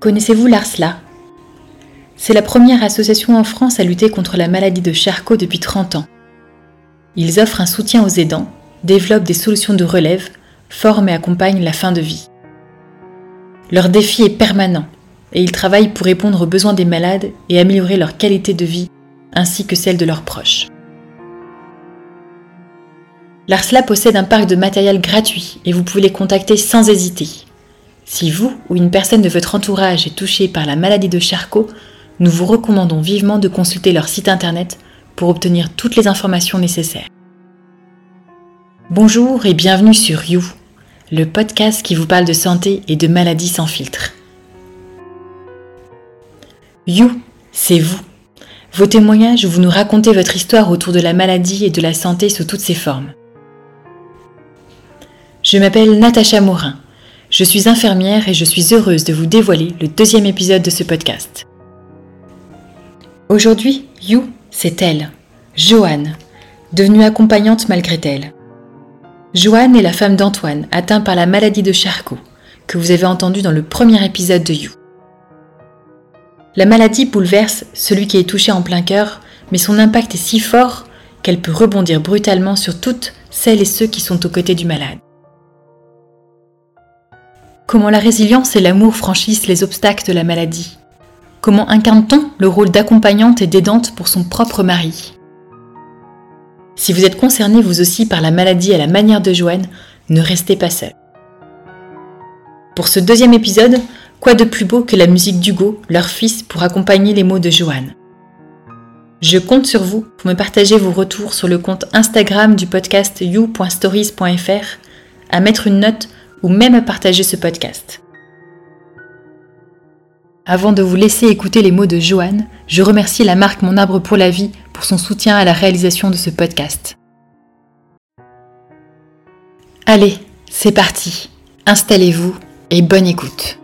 Connaissez-vous l'ARSLA? C'est la première association en France à lutter contre la maladie de Charcot depuis 30 ans. Ils offrent un soutien aux aidants, développent des solutions de relève, forment et accompagnent la fin de vie. Leur défi est permanent et ils travaillent pour répondre aux besoins des malades et améliorer leur qualité de vie ainsi que celle de leurs proches. L'ARSLA possède un parc de matériel gratuit et vous pouvez les contacter sans hésiter. Si vous ou une personne de votre entourage est touchée par la maladie de Charcot, nous vous recommandons vivement de consulter leur site internet pour obtenir toutes les informations nécessaires. Bonjour et bienvenue sur You, le podcast qui vous parle de santé et de maladies sans filtre. You, c'est vous. Vos témoignages vous nous racontez votre histoire autour de la maladie et de la santé sous toutes ses formes. Je m'appelle Natacha Morin. Je suis infirmière et je suis heureuse de vous dévoiler le deuxième épisode de ce podcast. Aujourd'hui, You, c'est elle, Joanne, devenue accompagnante malgré elle. Joanne est la femme d'Antoine, atteint par la maladie de Charcot, que vous avez entendu dans le premier épisode de You. La maladie bouleverse celui qui est touché en plein cœur, mais son impact est si fort qu'elle peut rebondir brutalement sur toutes celles et ceux qui sont aux côtés du malade. Comment la résilience et l'amour franchissent les obstacles de la maladie. Comment incarne-t-on le rôle d'accompagnante et d'aidante pour son propre mari? Si vous êtes concerné vous aussi par la maladie à la manière de Joanne, ne restez pas seul. Pour ce deuxième épisode, quoi de plus beau que la musique d'Hugo, leur fils, pour accompagner les mots de Joanne? Je compte sur vous pour me partager vos retours sur le compte Instagram du podcast you.stories.fr, à mettre une note ou même à partager ce podcast. Avant de vous laisser écouter les mots de Joanne, je remercie la marque Mon Arbre pour la Vie pour son soutien à la réalisation de ce podcast. Allez, c'est parti. Installez-vous et bonne écoute.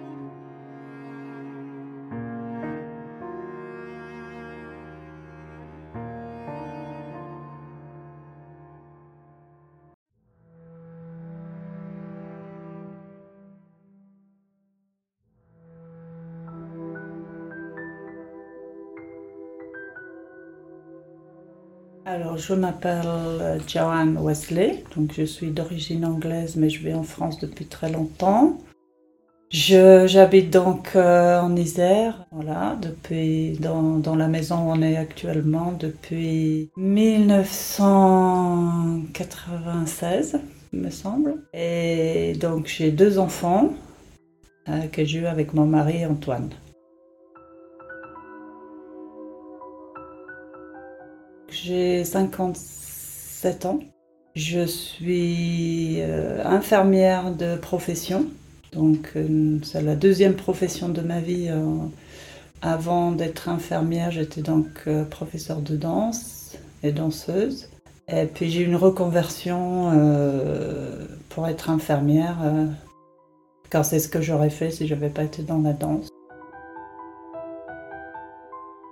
Je m'appelle Joanne Wesley, donc je suis d'origine anglaise, mais je vis en France depuis très longtemps. J'habite donc euh, en Isère, voilà, depuis dans, dans, la maison où on est actuellement depuis 1996, me semble. Et donc j'ai deux enfants euh, que j'ai eu avec mon mari Antoine. J'ai 57 ans. Je suis euh, infirmière de profession. Donc euh, c'est la deuxième profession de ma vie. Euh, avant d'être infirmière, j'étais donc professeure de danse et danseuse. Et puis j'ai eu une reconversion pour être infirmière, car c'est ce que j'aurais fait si je n'avais pas été dans la danse.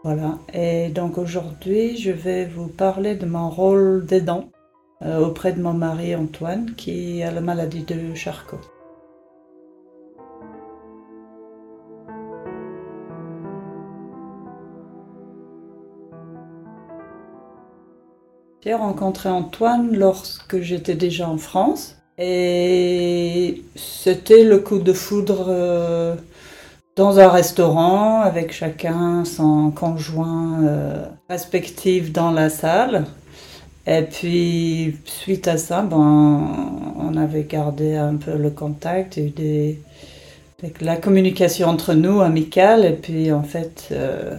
Voilà, et donc aujourd'hui je vais vous parler de mon rôle d'aidant euh, auprès de mon mari Antoine qui a la maladie de Charcot. J'ai rencontré Antoine lorsque j'étais déjà en France et c'était le coup de foudre. Euh, dans un restaurant avec chacun son conjoint euh, respectif dans la salle. Et puis, suite à ça, ben, on avait gardé un peu le contact, et des, la communication entre nous amicale. Et puis, en fait, euh,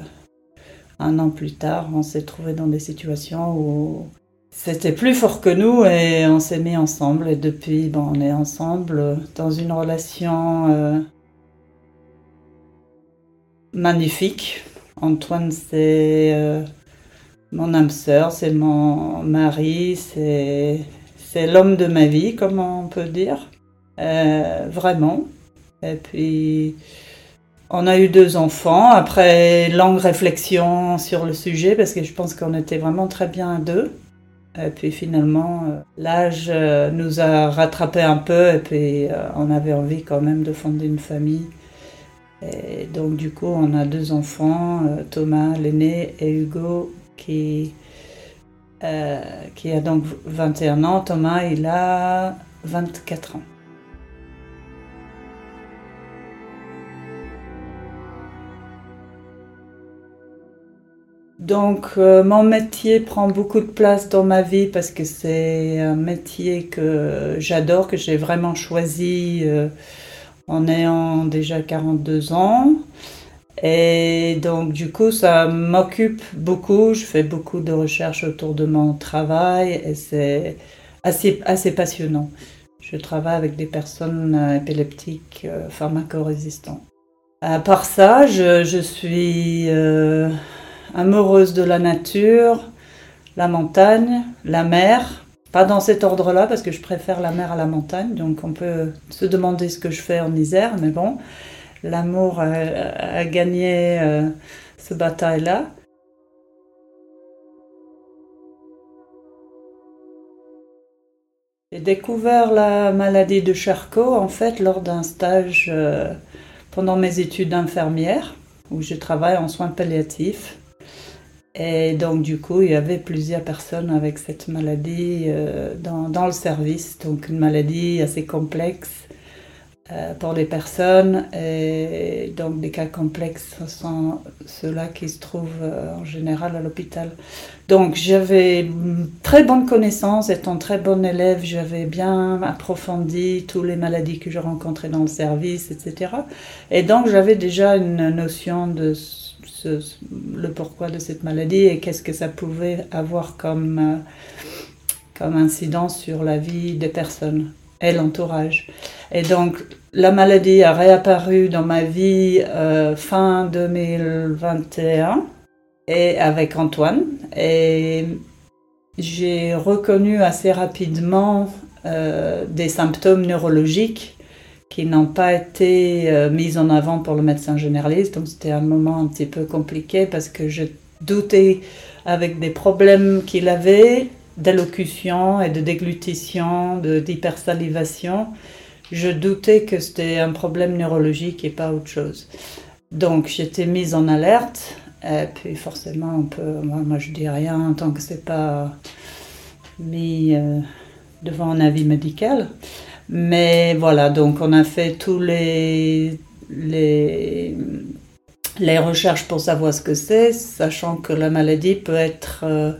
un an plus tard, on s'est trouvé dans des situations où c'était plus fort que nous et on s'est mis ensemble. Et depuis, ben, on est ensemble dans une relation euh, magnifique. Antoine, c'est euh, mon âme sœur, c'est mon mari, c'est, l'homme de ma vie, comme on peut dire. Euh, vraiment. Et puis, on a eu deux enfants après longue réflexion sur le sujet, parce que je pense qu'on était vraiment très bien à deux. Et puis finalement, euh, l'âge nous a rattrapé un peu, et puis on avait envie quand même de fonder une famille Donc du coup, on a deux enfants, Thomas l'aîné et Hugo qui, qui a donc 21 ans. Thomas, il a 24 ans. Donc euh, mon métier prend beaucoup de place dans ma vie parce que c'est un métier que j'adore, que j'ai vraiment choisi euh, en ayant déjà 42 ans. Et donc du coup ça m'occupe beaucoup, je fais beaucoup de recherches autour de mon travail et c'est assez, assez passionnant. Je travaille avec des personnes euh, épileptiques pharmacorésistantes. À part ça, je, je suis amoureuse de la nature, la montagne, la mer. Pas dans cet ordre-là, parce que je préfère la mer à la montagne, donc on peut se demander ce que je fais en Isère, mais bon, l'amour a, gagné euh, ce bataille-là. J'ai découvert la maladie de Charcot en fait lors d'un stage euh, pendant mes études d'infirmière où je travaille en soins palliatifs. Et donc, du coup, il y avait plusieurs personnes avec cette maladie euh, dans, le service. Donc, une maladie assez complexe euh, pour les personnes. Et donc, des cas complexes sont ceux-là qui se trouvent euh, en général à l'hôpital. Donc, j'avais très bonne connaissance. Étant très bonne élève, j'avais bien approfondi toutes les maladies que je rencontrais dans le service, etc. Et donc, j'avais déjà une notion de le pourquoi de cette maladie et qu'est-ce que ça pouvait avoir comme, euh, comme incidence sur la vie des personnes et l'entourage. Et donc, la maladie a réapparu dans ma vie euh, fin 2021 et avec Antoine. Et j'ai reconnu assez rapidement euh, des symptômes neurologiques qui n'ont pas été euh, mises en avant pour le médecin généraliste. Donc c'était un moment un petit peu compliqué parce que je doutais avec des problèmes qu'il avait d'allocution et de déglutition, d'hypersalivation. Je doutais que c'était un problème neurologique et pas autre chose. Donc j'étais mise en alerte. Et puis forcément, moi, moi je dis rien tant que c'est pas mis euh, devant un avis médical. Mais voilà, donc on a fait tous les, les, les recherches pour savoir ce que c'est, sachant que la maladie peut être, euh,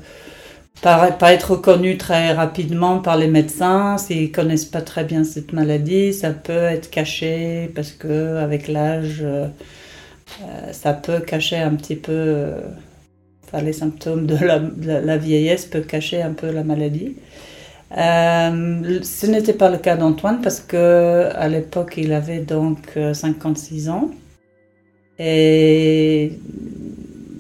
pas, être reconnue très rapidement par les médecins s'ils connaissent pas très bien cette maladie. Ça peut être caché parce que avec l'âge, euh, euh, ça peut cacher un petit peu. Enfin, les symptômes de la, de la, vieillesse peuvent cacher un peu la maladie. Euh, ce n'était pas le cas d'Antoine parce que à l'époque il avait donc 56 euh, ans et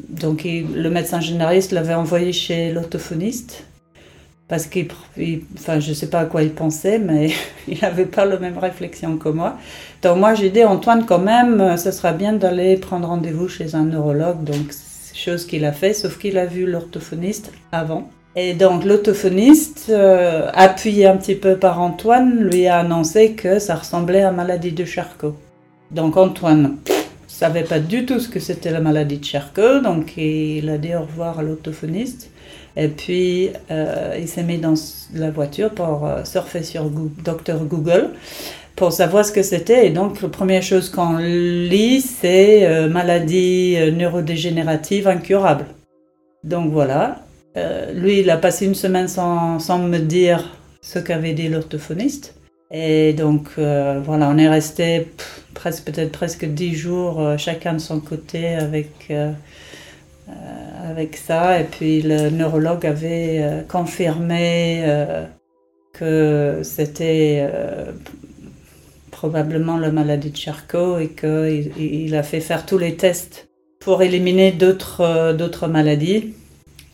donc le médecin généraliste l'avait envoyé chez l'orthophoniste parce qu'il, enfin je sais pas à quoi il pensait mais il n'avait pas la même réflexion que moi. Donc moi j'ai dit Antoine quand même ce sera bien d'aller prendre rendez-vous chez un neurologue donc chose qu'il a fait sauf qu'il a vu l'orthophoniste avant. Et donc l'autophoniste, euh, appuyé un petit peu par Antoine, lui a annoncé que ça ressemblait à la maladie de Charcot. Donc Antoine savait pas du tout ce que c'était la maladie de Charcot, donc il a dit au revoir à l'autophoniste. Et puis euh, il s'est mis dans la voiture pour euh, surfer sur Docteur Google pour savoir ce que c'était. Et donc la première chose qu'on lit, c'est maladie neurodégénérative incurable. Donc voilà, euh, lui, il a passé une semaine sans, me dire ce qu'avait dit l'orthophoniste. Et donc, euh, voilà, on est resté presque, peut-être presque dix jours, euh, chacun de son côté, avec, avec ça. Et puis, le neurologue avait confirmé que c'était probablement la maladie de Charcot et qu'il il a fait faire tous les tests pour éliminer d'autres maladies.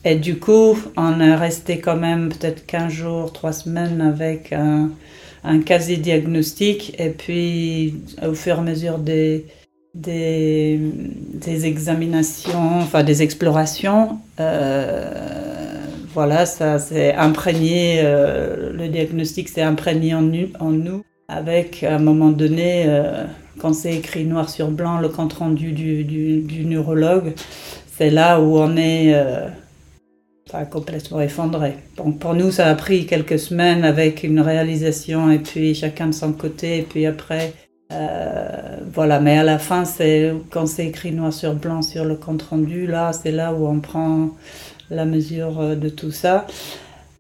Et du coup, on est resté quand même peut-être 15 jours, 3 semaines avec un, un quasi-diagnostic. Et puis, au fur et à mesure des, des, des examinations, enfin des explorations, euh, voilà, ça s'est imprégné, euh, le diagnostic s'est imprégné en, nous. avec à un moment donné, quand c'est écrit noir sur blanc, le compte rendu du, du, neurologue, c'est là où on est complètement effondré. Donc pour nous, ça a pris quelques semaines avec une réalisation et puis chacun de son côté, et puis après euh, voilà, mais à la fin, c'est quand c'est écrit noir sur blanc sur le compte rendu, là, c'est là où on prend la mesure euh, de tout ça.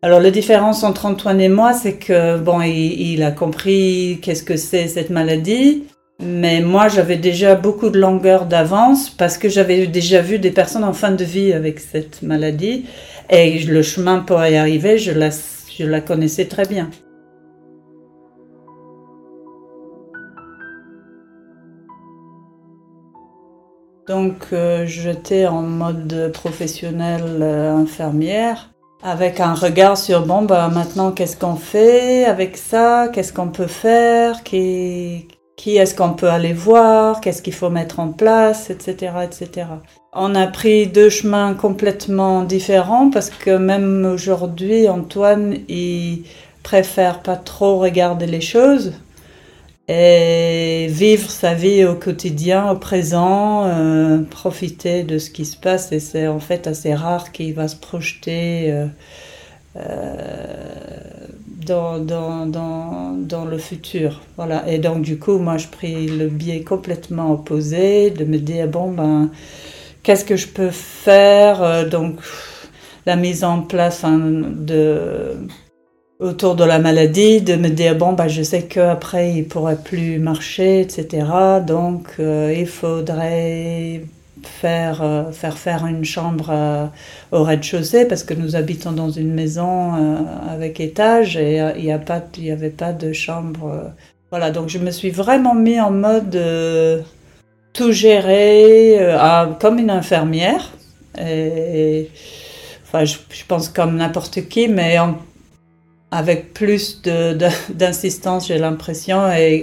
Alors la différence entre Antoine et moi, c'est que bon, il, a compris qu'est-ce que c'est cette maladie, mais moi j'avais déjà beaucoup de longueur d'avance parce que j'avais déjà vu des personnes en fin de vie avec cette maladie. Et le chemin pour y arriver, je la, connaissais très bien. Donc euh, j'étais en mode professionnel euh, infirmière avec un regard sur bon bah maintenant qu'est-ce qu'on fait avec ça, qu'est-ce qu'on peut faire, qui, qui est-ce qu'on peut aller voir, qu'est-ce qu'il faut mettre en place, etc., etc. On a pris deux chemins complètement différents parce que même aujourd'hui Antoine il préfère pas trop regarder les choses et vivre sa vie au quotidien, au présent, euh, profiter de ce qui se passe. Et c'est en fait assez rare qu'il va se projeter euh, euh, dans, le futur. Voilà. Et donc, du coup, moi, je pris le biais complètement opposé de me dire, bon, ben, qu'est-ce que je peux faire Donc, la mise en place hein, de autour de la maladie, de me dire bon bah je sais qu'après il pourrait plus marcher, etc. Donc euh, il faudrait faire euh, faire faire une chambre euh, au rez-de-chaussée parce que nous habitons dans une maison avec étage et il n'y avait pas de chambre. voilà donc je me suis vraiment mis en mode tout gérer comme une infirmière et, enfin je, pense comme n'importe qui mais avec plus d'insistance, j'ai l'impression. Euh,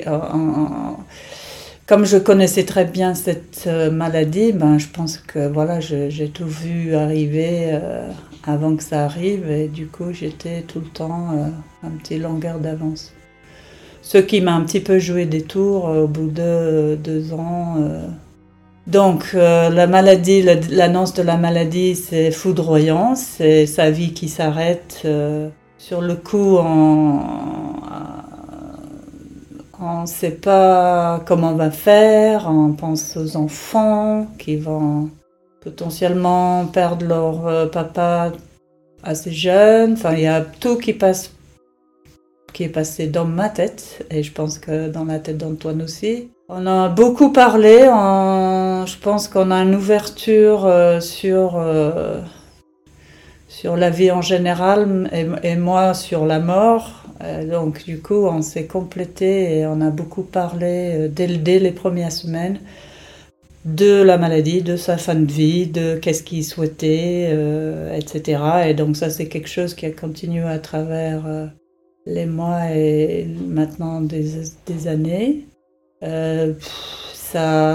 comme je connaissais très bien cette euh, maladie, ben, je pense que voilà, j'ai tout vu arriver euh, avant que ça arrive. Et du coup, j'étais tout le temps un petit longueur d'avance. Ce qui m'a un petit peu joué des tours au bout de deux ans. Donc la maladie, l'annonce de la maladie, c'est foudroyant, c'est sa vie qui s'arrête. Sur le coup, on ne sait pas comment on va faire, on pense aux enfants qui vont potentiellement perdre leur euh, papa assez jeune. Enfin, il y a tout qui passe qui est passé dans ma tête et je pense que dans la tête d'Antoine aussi. On a beaucoup parlé, je pense qu'on a une ouverture euh, sur euh, sur la vie en général et, moi sur la mort. Euh, donc du coup, on s'est complété et on a beaucoup parlé euh, dès, les premières semaines de la maladie, de sa fin de vie, de qu'est-ce qu'il souhaitait, euh, etc. Et donc ça, c'est quelque chose qui a continué à travers les mois et maintenant des années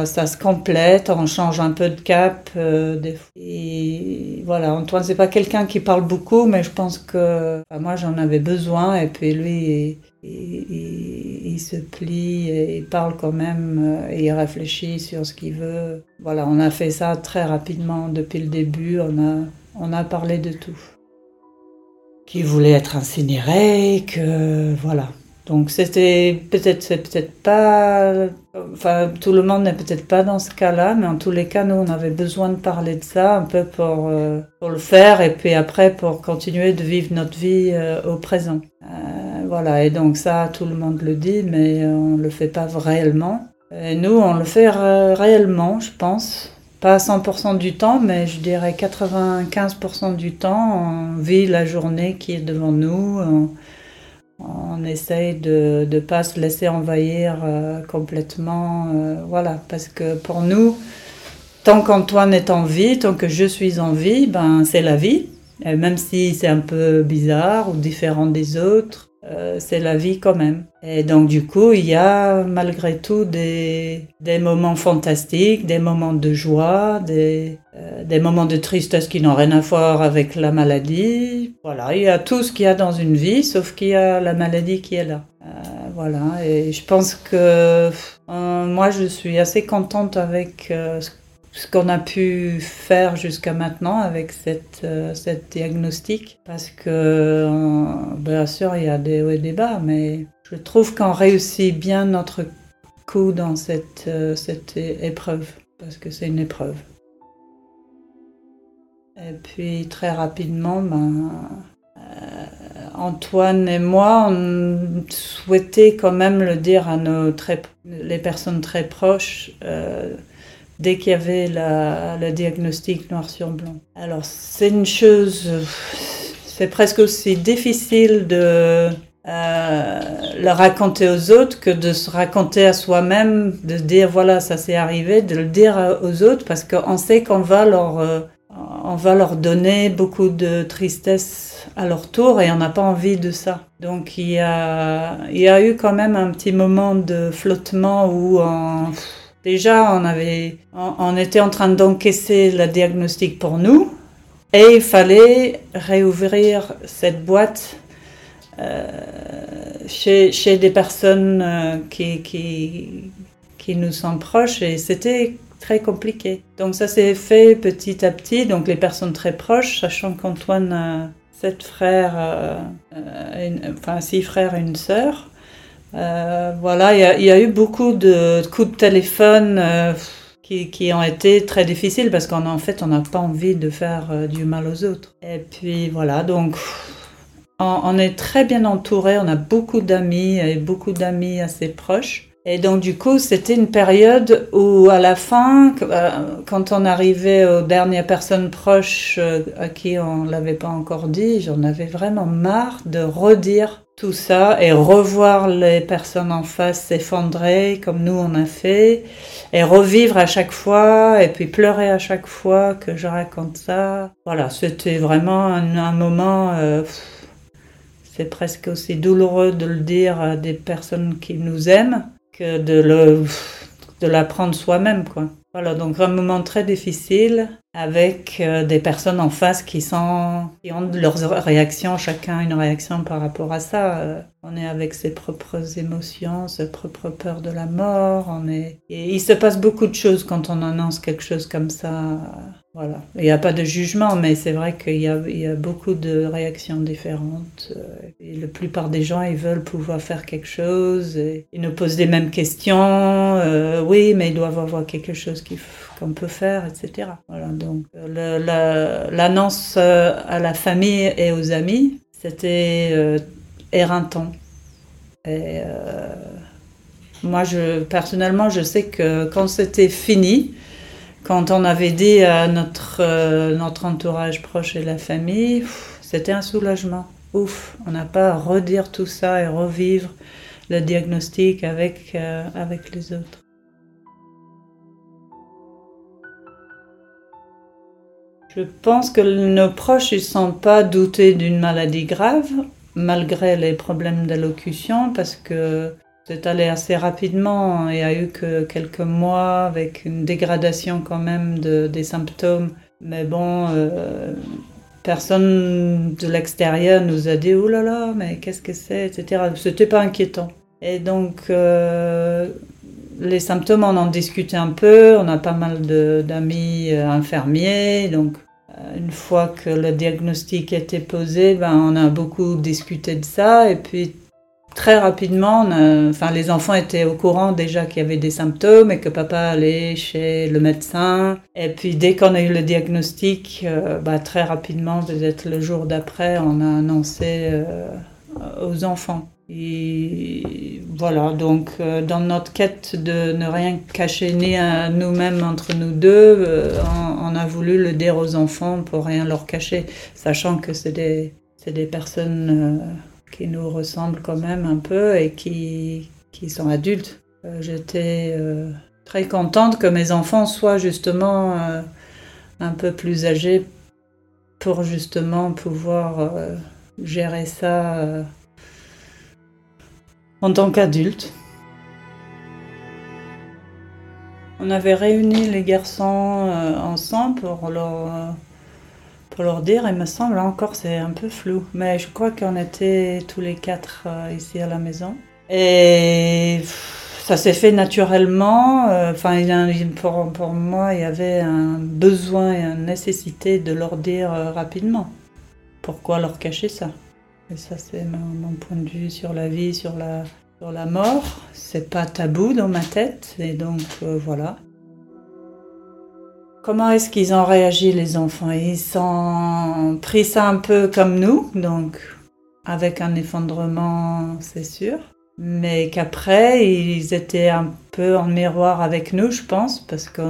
ça, se complète, on change un peu de cap. Euh, des Et voilà, Antoine, c'est pas quelqu'un qui parle beaucoup, mais je pense que moi j'en avais besoin. Et puis lui, il, se plie il parle quand même euh, et il réfléchit sur ce qu'il veut. Voilà, on a fait ça très rapidement depuis le début. On a, on a parlé de tout. Qu'il voulait être incinéré, que voilà. Donc c'était peut-être peut-être pas enfin tout le monde n'est peut-être pas dans ce cas-là mais en tous les cas nous on avait besoin de parler de ça un peu pour euh, pour le faire et puis après pour continuer de vivre notre vie euh, au présent. Euh, voilà et donc ça tout le monde le dit mais on le fait pas réellement. Et nous on le fait réellement je pense. Pas 100% du temps, mais je dirais 95% du temps, on vit la journée qui est devant nous. Essaye de ne pas se laisser envahir euh, complètement. Euh, voilà, parce que pour nous, tant qu'Antoine est en vie, tant que je suis en vie, ben, c'est la vie. Et même si c'est un peu bizarre ou différent des autres, euh, c'est la vie quand même. Et donc du coup, il y a malgré tout des, des moments fantastiques, des moments de joie, des, euh, des moments de tristesse qui n'ont rien à voir avec la maladie. Voilà, il y a tout ce qu'il y a dans une vie, sauf qu'il y a la maladie qui est là. Euh, voilà, et je pense que moi je suis assez contente avec ce qu'on a pu faire jusqu'à maintenant avec cette, cette diagnostic, parce que bien sûr il y a des hauts et des bas, mais je trouve qu'on réussit bien notre coup dans cette, cette épreuve, parce que c'est une épreuve. Et puis très rapidement, ben, euh, Antoine et moi, on souhaitait quand même le dire à nos très, les personnes très proches euh, dès qu'il y avait la, le diagnostic noir sur blanc. Alors c'est une chose, c'est presque aussi difficile de euh, le raconter aux autres que de se raconter à soi-même, de dire voilà ça s'est arrivé, de le dire aux autres parce qu'on sait qu'on va leur on va leur donner beaucoup de tristesse à leur tour et on n'a pas envie de ça. Donc il y a, il y a eu quand même un petit moment de flottement où déjà on, était en train d'encaisser le diagnostic pour nous et il fallait réouvrir cette boîte euh, chez, des personnes euh, qui, nous sont proches et c'était très compliqué. Donc ça s'est fait petit à petit, donc les personnes très proches, sachant qu'Antoine a sept frères, euh, enfin six frères et une sœur. Euh, voilà, il y, a eu beaucoup de coups de téléphone qui, qui, ont été très difficiles parce qu'en fait, on n'a pas envie de faire du mal aux autres. Et puis voilà, donc on, on est très bien entouré, on a beaucoup d'amis et beaucoup d'amis assez proches. Et donc du coup, c'était une période où à la fin, euh, quand on arrivait aux dernières personnes proches euh, à qui on l'avait pas encore dit, j'en avais vraiment marre de redire tout ça et revoir les personnes en face s'effondrer comme nous on a fait et revivre à chaque fois et puis pleurer à chaque fois que je raconte ça. Voilà, c'était vraiment un, moment... Euh, c'est presque aussi douloureux de le dire à des personnes qui nous aiment que de le de l'apprendre soi-même quoi. Voilà, donc un moment très difficile avec euh, des personnes en face qui sont qui ont leurs réactions, chacun une réaction par rapport à ça. Euh, on est avec ses propres émotions, ses propres peurs de la mort. On est et il se passe beaucoup de choses quand on annonce quelque chose comme ça voilà. Il n'y a pas de jugement, mais c'est vrai qu'il y, a, beaucoup de réactions différentes. Euh, et la plupart des gens, ils veulent pouvoir faire quelque chose. Ils nous posent les mêmes questions. Euh, oui, mais ils doivent avoir quelque chose qu'on peut faire, etc. Voilà. Donc, l'annonce euh, à la famille et aux amis, c'était éreintant. Et moi, personnellement, je sais que quand c'était fini, quand on avait dit à notre, euh, notre entourage proche et la famille, c'était un soulagement. Ouf, on n'a pas à redire tout ça et revivre le diagnostic avec, euh, avec les autres. Je pense que nos proches ne sont pas doutés d'une maladie grave, malgré les problèmes d'allocution, parce que c'est allé assez rapidement. Il y a eu que quelques mois avec une dégradation quand même de, des symptômes. Mais bon, euh, personne de l'extérieur nous a dit « Oh là là, mais qu'est-ce que c'est ?» etc. C'était pas inquiétant. Et donc, euh, les symptômes, on en discutait un peu. On a pas mal d'amis euh, infirmiers. Donc, une fois que le diagnostic était posé, ben, on a beaucoup discuté de ça. Et puis, très rapidement, enfin, les enfants étaient au courant déjà qu'il y avait des symptômes et que papa allait chez le médecin. Et puis dès qu'on a eu le diagnostic, euh, bah, très rapidement, peut-être le jour d'après, on a annoncé euh, aux enfants. Et voilà, donc euh, dans notre quête de ne rien cacher ni à nous-mêmes entre nous deux, on, a voulu le dire aux enfants pour rien leur cacher, sachant que c'est des, des personnes qui nous ressemblent quand même un peu et qui, qui sont adultes. Euh, j'étais euh, très contente que mes enfants soient justement euh, un peu plus âgés pour justement pouvoir gérer ça en tant qu'adultes. On avait réuni les garçons ensemble pour leur pour leur dire, il me semble encore c'est un peu flou, mais je crois qu'on était tous les quatre euh, ici à la maison. Et ça s'est fait naturellement. Euh, enfin, pour, moi, il y avait un besoin et une nécessité de leur dire euh, rapidement pourquoi leur cacher ça? Et ça, c'est mon, point de vue sur la vie, sur la, sur la mort. C'est pas tabou dans ma tête, et donc voilà. Comment est-ce qu'ils ont réagi les enfants? Ils ont pris ça un peu comme nous, donc avec un effondrement, c'est sûr mais qu'après, ils étaient un peu en miroir avec nous, je pense, parce que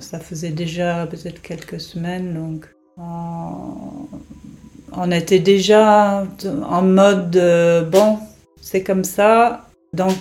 ça faisait déjà peut-être quelques semaines, donc on, était déjà en mode bon, c'est comme ça, donc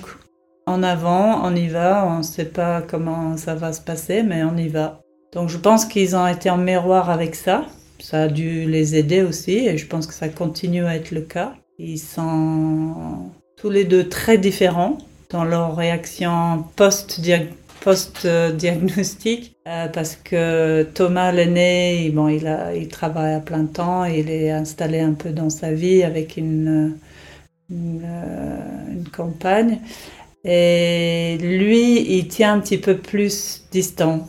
en avant, on y va, on ne sait pas comment ça va se passer, mais on y va. Donc je pense qu'ils ont été en miroir avec ça, ça a dû les aider aussi, et je pense que ça continue à être le cas. Ils sont tous les deux très différents dans leur réaction post-diagnostic, euh, parce que Thomas l'aîné, bon, il, travaille à plein temps, il est installé un peu dans sa vie avec une, une, euh, une compagne. Et lui, il tient un petit peu plus distant.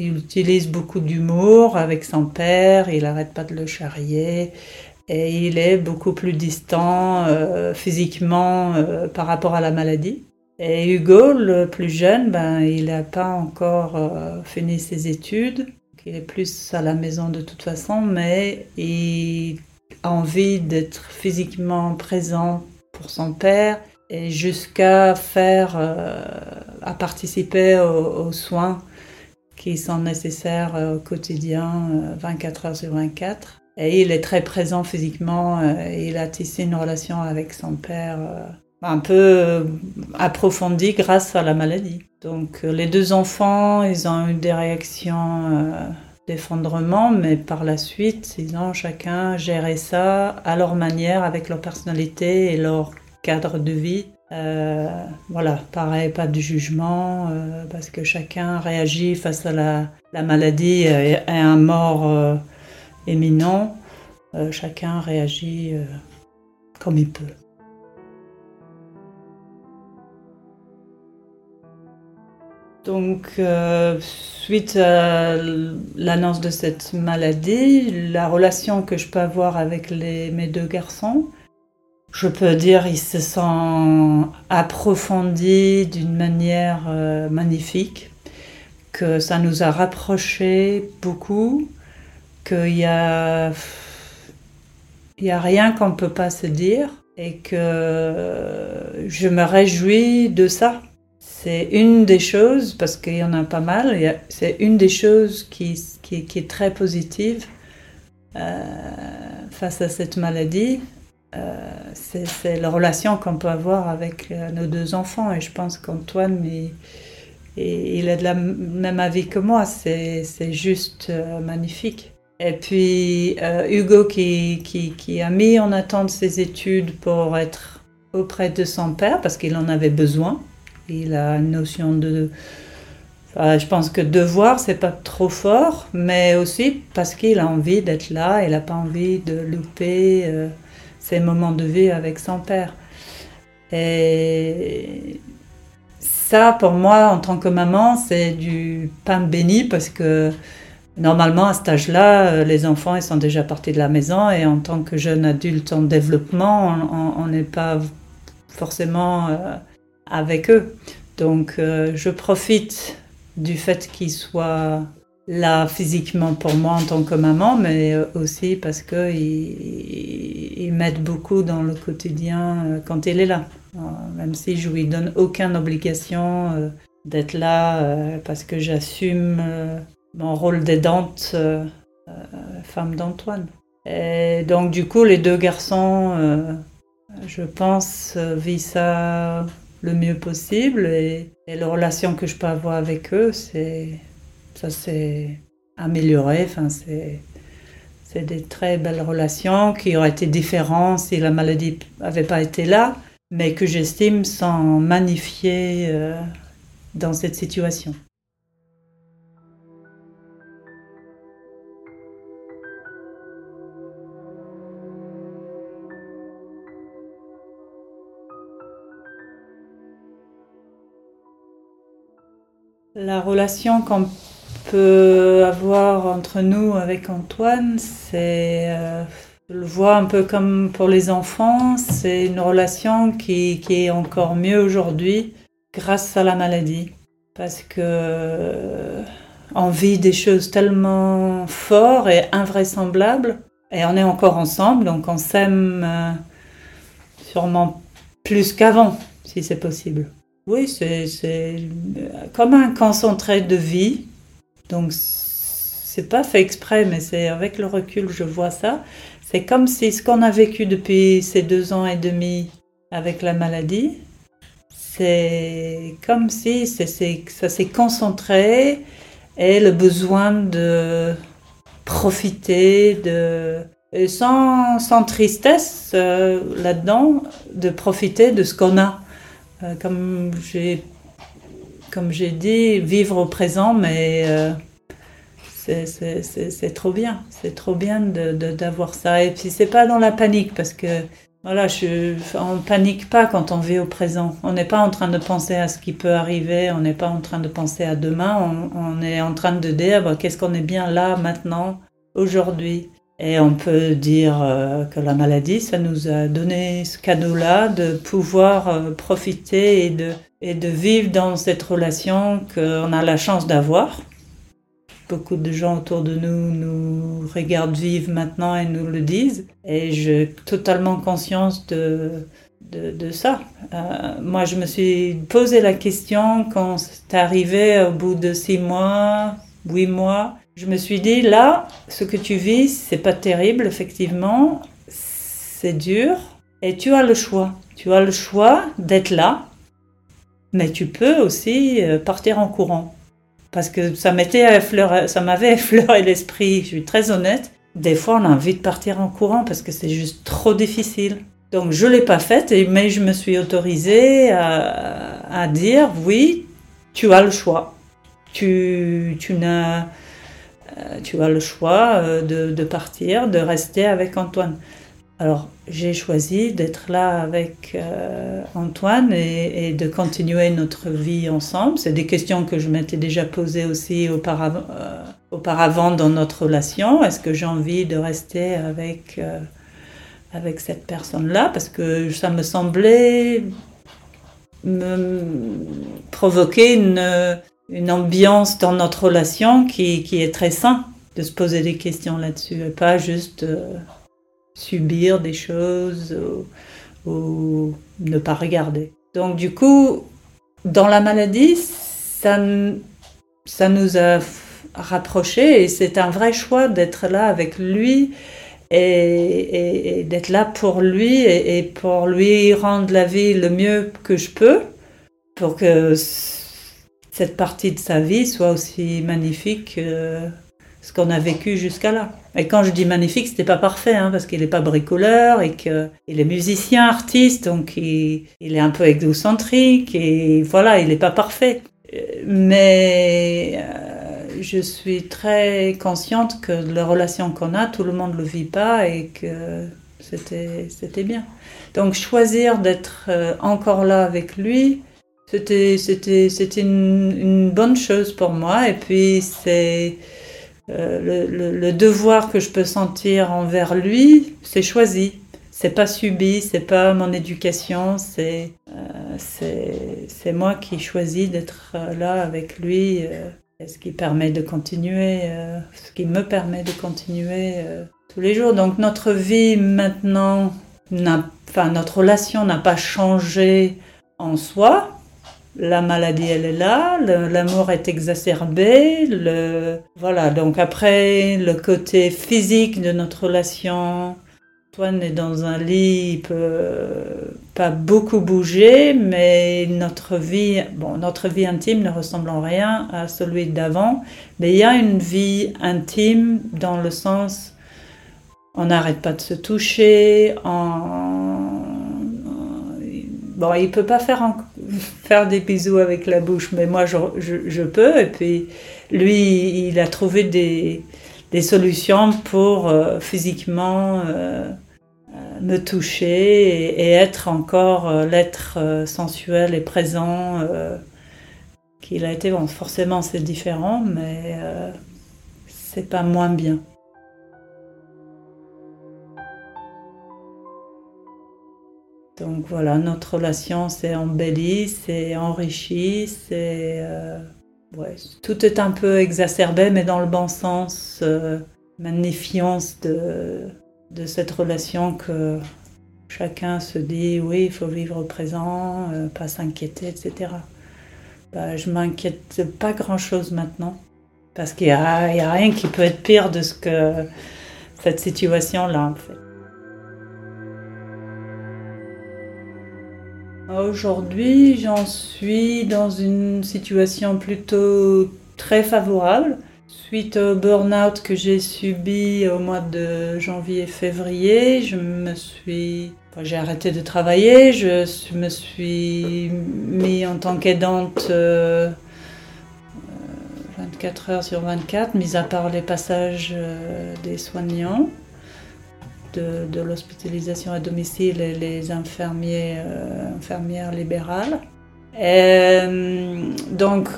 Il utilise beaucoup d'humour avec son père, il n'arrête pas de le charrier et il est beaucoup plus distant euh, physiquement euh, par rapport à la maladie. Et Hugo, le plus jeune, ben, il n'a pas encore euh, fini ses études. Il est plus à la maison de toute façon, mais il a envie d'être physiquement présent pour son père et jusqu'à faire, à participer aux, aux, soins qui sont nécessaires au quotidien, 24 heures sur 24. Et il est très présent physiquement. Euh, il a tissé une relation avec son père euh, un peu euh, approfondie grâce à la maladie. Donc les deux enfants, ils ont eu des réactions d'effondrement, mais par la suite, ils ont chacun géré ça à leur manière, avec leur personnalité et leur cadre de vie. Voilà, pareil, pas de jugement, parce que chacun réagit face à la, la maladie et à un mort éminent, euh, chacun réagit euh, comme il peut. Donc, euh, suite à l'annonce de cette maladie, la relation que je peux avoir avec mes deux garçons, je peux dire ils se sont approfondis d'une manière magnifique, que ça nous a rapprochés beaucoup, qu'il y a, il rien qu'on ne peut pas se dire et que je me réjouis de ça. C'est une des choses, parce qu'il y en a pas mal, c'est une des choses qui est très positive euh, face à cette maladie. Euh, c'est la relation qu'on peut avoir avec euh, nos deux enfants. Et je pense qu'Antoine, il, il, est de la même avis que moi. C'est juste magnifique. Et puis euh, Hugo qui, qui, qui, a mis en attente ses études pour être auprès de son père parce qu'il en avait besoin. Il a une notion de... je pense que devoir, c'est pas trop fort, mais aussi parce qu'il a envie d'être là, il n'a pas envie de louper ses moments de vie avec son père. Et ça, pour moi, en tant que maman, c'est du pain béni parce que Normalement, à cet âge-là, les enfants ils sont déjà partis de la maison et en tant que jeune adulte en développement, on n'est pas forcément euh, avec eux. Donc, euh, je profite du fait qu'ils soient là physiquement pour moi en tant que maman, mais aussi parce qu'ils il, m'aident beaucoup dans le quotidien quand il est là. Même si je lui donne aucune obligation d'être là parce que j'assume mon rôle d'aidante euh, euh, femme d'Antoine. Et donc du coup, les deux garçons, euh, je pense, vivent ça le mieux possible et, la relation que je peux avoir avec eux, c'est ça s'est amélioré. Enfin, c'est, des très belles relations qui auraient été différentes si la maladie n'avait pas été là, mais que j'estime sont magnifiées euh, dans cette situation. La relation qu'on peut avoir entre nous avec Antoine, c'est, euh, je le vois un peu comme pour les enfants, c'est une relation qui, qui est encore mieux aujourd'hui grâce à la maladie. Parce que euh, on vit des choses tellement fortes et invraisemblables, et on est encore ensemble, donc on s'aime euh, sûrement plus qu'avant, si c'est possible. Oui, c'est comme un concentré de vie. Donc, c'est pas fait exprès, mais c'est avec le recul, je vois ça. C'est comme si ce qu'on a vécu depuis ces deux ans et demi avec la maladie, c'est comme si ça s'est concentré et le besoin de profiter, de, sans, sans tristesse euh, là-dedans, de profiter de ce qu'on a. Euh, comme j'ai comme j'ai dit, vivre au présent, mais euh, c'est trop bien. C'est trop bien d'avoir de, ça. Et puis c'est pas dans la panique parce que voilà, on panique pas quand on vit au présent. On n'est pas en train de penser à ce qui peut arriver. On n'est pas en train de penser à demain. On, est en train de dire qu'est-ce qu'on est bien là maintenant, aujourd'hui. Et on peut dire euh, que la maladie, ça nous a donné ce cadeau-là de pouvoir euh, profiter et de, et de vivre dans cette relation qu'on a la chance d'avoir. Beaucoup de gens autour de nous nous regardent vivre maintenant et nous le disent. Et j'ai totalement conscience de, de, ça. Euh, moi, je me suis posé la question quand c'est arrivé au bout de six mois, huit mois, je me suis dit, là, ce que tu vis, c'est pas terrible, effectivement, c'est dur, et tu as le choix. Tu as le choix d'être là, mais tu peux aussi euh, partir en courant. Parce que ça m'était ça m'avait effleuré l'esprit, je suis très honnête. Des fois, on a envie de partir en courant parce que c'est juste trop difficile. Donc, je l'ai pas faite, mais je me suis autorisée à, à dire, oui, tu as le choix. Tu, tu n'as euh, tu as le choix euh, de, partir, de rester avec Antoine. Alors j'ai choisi d'être là avec euh, Antoine et, de continuer notre vie ensemble. C'est des questions que je m'étais déjà posées aussi auparavant, auparavant dans notre relation. Est-ce que j'ai envie de rester avec, avec cette personne-là? Parce que ça me semblait me provoquer une une ambiance dans notre relation qui, qui, est très sain de se poser des questions là-dessus et pas juste euh, subir des choses ou, ne pas regarder. Donc du coup, dans la maladie, ça, nous a rapprochés et c'est un vrai choix d'être là avec lui et, d'être là pour lui et, et pour lui rendre la vie le mieux que je peux pour que cette partie de sa vie soit aussi magnifique que ce qu'on a vécu jusqu'à là. Et quand je dis magnifique, c'était pas parfait, hein, parce qu'il n'est pas bricoleur et qu'il est musicien, artiste, donc il, est un peu exocentrique et voilà, il n'est pas parfait. Mais euh, je suis très consciente que la relation qu'on a, tout le monde ne le vit pas et que c'était bien. Donc choisir d'être euh, encore là avec lui, c'était, c'était une, bonne chose pour moi. Et puis, c'est euh, le, devoir que je peux sentir envers lui, c'est choisi. C'est pas subi, c'est pas mon éducation, c'est, euh, c'est, moi qui choisis d'être là avec lui. Euh, ce qui permet de continuer, ce qui me permet de continuer tous les jours. Donc notre vie maintenant, n'a, enfin notre relation n'a pas changé en soi, la maladie elle est là, l'amour est exacerbé, voilà, donc après le côté physique de notre relation, Antoine est dans un lit, il peut pas beaucoup bouger, mais notre vie, bon, notre vie intime ne ressemble en rien à celui d'avant, mais il y a une vie intime dans le sens, on n'arrête pas de se toucher, on, bon, il peut pas faire faire des bisous avec la bouche, mais moi je, peux. Et puis lui, il a trouvé des, solutions pour euh, physiquement euh, euh, me toucher et, être encore l'être sensuel et présent qu'il a été. Bon, forcément, c'est différent, mais c'est pas moins bien. Donc voilà, notre relation s'est embellie, s'est enrichie, c'est. Euh, tout est un peu exacerbé, mais dans le bon sens, euh, magnifiance de, cette relation que chacun se dit oui, il faut vivre au présent, euh, pas s'inquiéter, etc. Bah, je m'inquiète pas grand-chose maintenant, parce qu'il n'y a, a rien qui peut être pire de ce que cette situation-là, en fait. Aujourd'hui, j'en suis dans une situation plutôt très favorable. Suite au burn-out que j'ai subi au mois de janvier-février, je me suis, j'ai arrêté de travailler, je me suis mis en tant qu'aidante 24 euh, heures sur 24, mis à part les passages euh, des soignants de, l'hospitalisation à domicile et les infirmiers, euh, infirmières libérales. Euh, donc,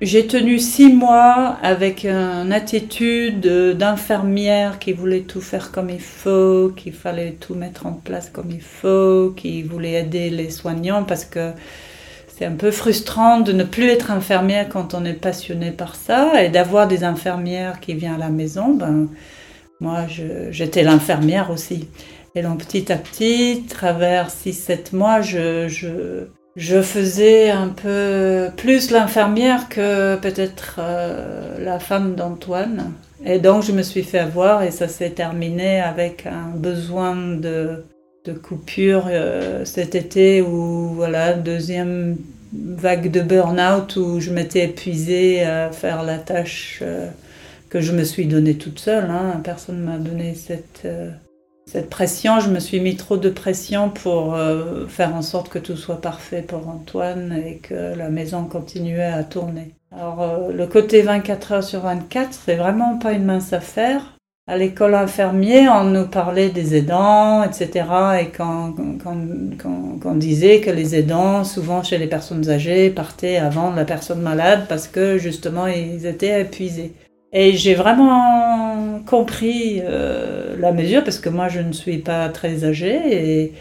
j'ai tenu six mois avec une attitude d'infirmière qui voulait tout faire comme il faut, qu'il fallait tout mettre en place comme il faut, qui voulait aider les soignants parce que c'est un peu frustrant de ne plus être infirmière quand on est passionné par ça et d'avoir des infirmières qui viennent à la maison. Ben, moi, j'étais l'infirmière aussi. Et donc petit à petit, travers 6-7 mois, je, je, faisais un peu plus l'infirmière que peut-être euh, la femme d'Antoine. Et donc je me suis fait avoir et ça s'est terminé avec un besoin de, de coupure euh, cet été où, voilà, deuxième vague de burn-out où je m'étais épuisée à faire la tâche. Euh, que je me suis donnée toute seule. Hein. Personne ne m'a donné cette, euh, cette pression. Je me suis mis trop de pression pour euh, faire en sorte que tout soit parfait pour Antoine et que la maison continuait à tourner. Alors euh, le côté 24 heures sur 24, c'est vraiment pas une mince affaire. À l'école infirmier, on nous parlait des aidants, etc. Et quand, quand, on disait que les aidants, souvent chez les personnes âgées, partaient avant la personne malade parce que justement ils étaient épuisés. Et j'ai vraiment compris euh, la mesure parce que moi je ne suis pas très âgée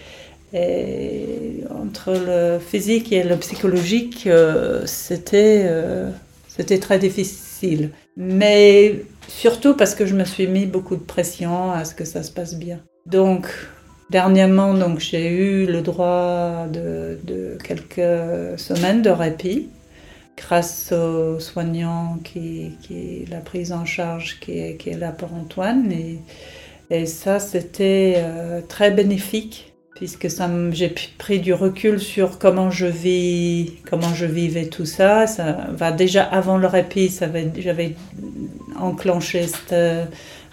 et, entre le physique et le psychologique euh, c'était euh, c'était très difficile. Mais surtout parce que je me suis mis beaucoup de pression à ce que ça se passe bien. Donc dernièrement donc j'ai eu le droit de quelques semaines de répit grâce aux soignants qui, qui la prise en charge qui est, qui est là pour Antoine. Et, et ça, c'était euh, très bénéfique puisque j'ai pris du recul sur comment je vis, comment je vivais tout ça. Ça va déjà avant le répit, j'avais enclenché cette euh,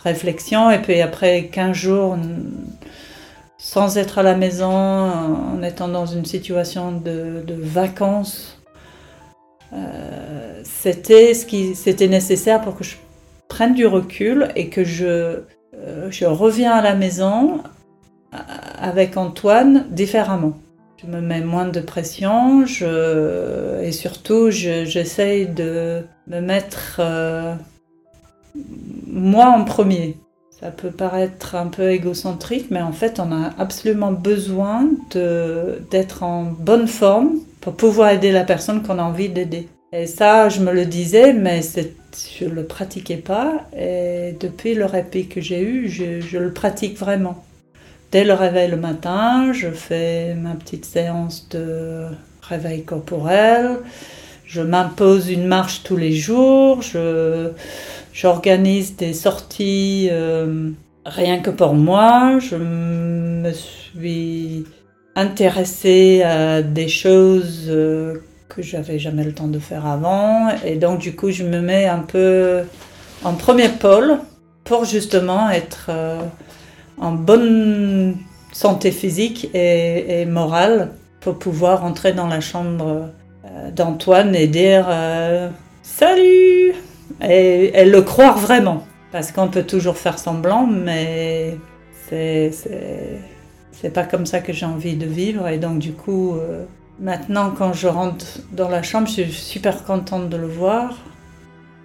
réflexion et puis après 15 jours sans être à la maison, en étant dans une situation de, de vacances euh, c'était ce qui c'était nécessaire pour que je prenne du recul et que je, euh, je reviens à la maison euh, avec Antoine différemment. Je me mets moins de pression je, et surtout j'essaye de me mettre moi en premier. Ça peut paraître un peu égocentrique, mais en fait, on a absolument besoin d'être en bonne forme pour pouvoir aider la personne qu'on a envie d'aider. Et ça, je me le disais, mais je ne le pratiquais pas. Et depuis le répit que j'ai eu, je, le pratique vraiment. Dès le réveil le matin, je fais ma petite séance de réveil corporel. Je m'impose une marche tous les jours. j'organise des sorties euh, rien que pour moi. Je me suis intéressée à des choses euh, que j'avais jamais le temps de faire avant. Et donc, du coup, je me mets un peu en premier pôle pour justement être euh, en bonne santé physique et, morale pour pouvoir entrer dans la chambre euh, d'Antoine et dire salut et, le croire vraiment. Parce qu'on peut toujours faire semblant, mais c'est c'est pas comme ça que j'ai envie de vivre et donc du coup euh, Maintenant, quand je rentre dans la chambre, je suis super contente de le voir.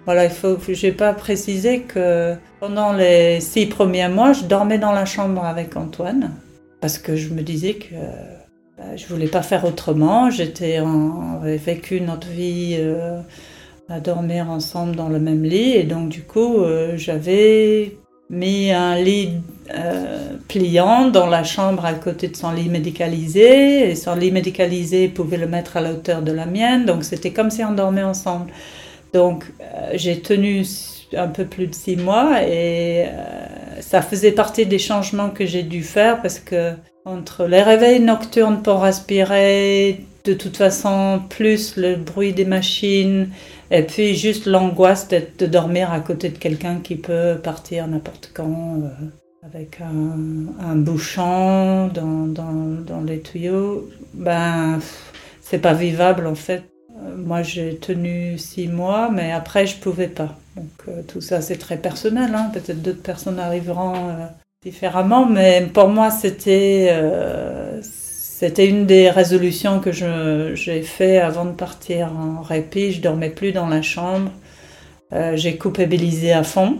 Voilà, il faut, je n'ai pas précisé que pendant les six premiers mois, je dormais dans la chambre avec Antoine parce que je me disais que bah, je voulais pas faire autrement. J'étais, j'avais vécu notre vie euh, à dormir ensemble dans le même lit et donc du coup, euh, j'avais mis un lit euh, pliant dans la chambre à côté de son lit médicalisé. Et son lit médicalisé pouvait le mettre à la hauteur de la mienne. Donc c'était comme si on dormait ensemble. Donc euh, j'ai tenu un peu plus de six mois et euh, ça faisait partie des changements que j'ai dû faire parce que entre les réveils nocturnes pour respirer, de toute façon, plus le bruit des machines, et puis juste l'angoisse de dormir à côté de quelqu'un qui peut partir n'importe quand euh, avec un, bouchon dans, dans, dans, les tuyaux, ben c'est pas vivable en fait. Euh, moi j'ai tenu six mois, mais après je pouvais pas. Donc euh, tout ça c'est très personnel. Hein. Peut-être d'autres personnes arriveront différemment, mais pour moi c'était c'était une des résolutions que j'ai fait avant de partir en répit. Je dormais plus dans la chambre. Euh, j'ai culpabilisé à fond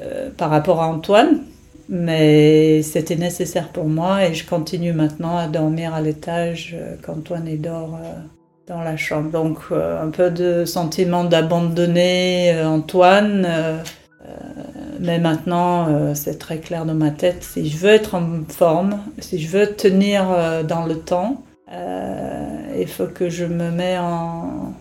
euh, par rapport à Antoine, mais c'était nécessaire pour moi et je continue maintenant à dormir à l'étage euh, quand Antoine dort dans la chambre. Donc un peu de sentiment d'abandonner Antoine mais maintenant, euh, c'est très clair dans ma tête. Si je veux être en forme, si je veux tenir euh, dans le temps, euh, il faut que je me mette en,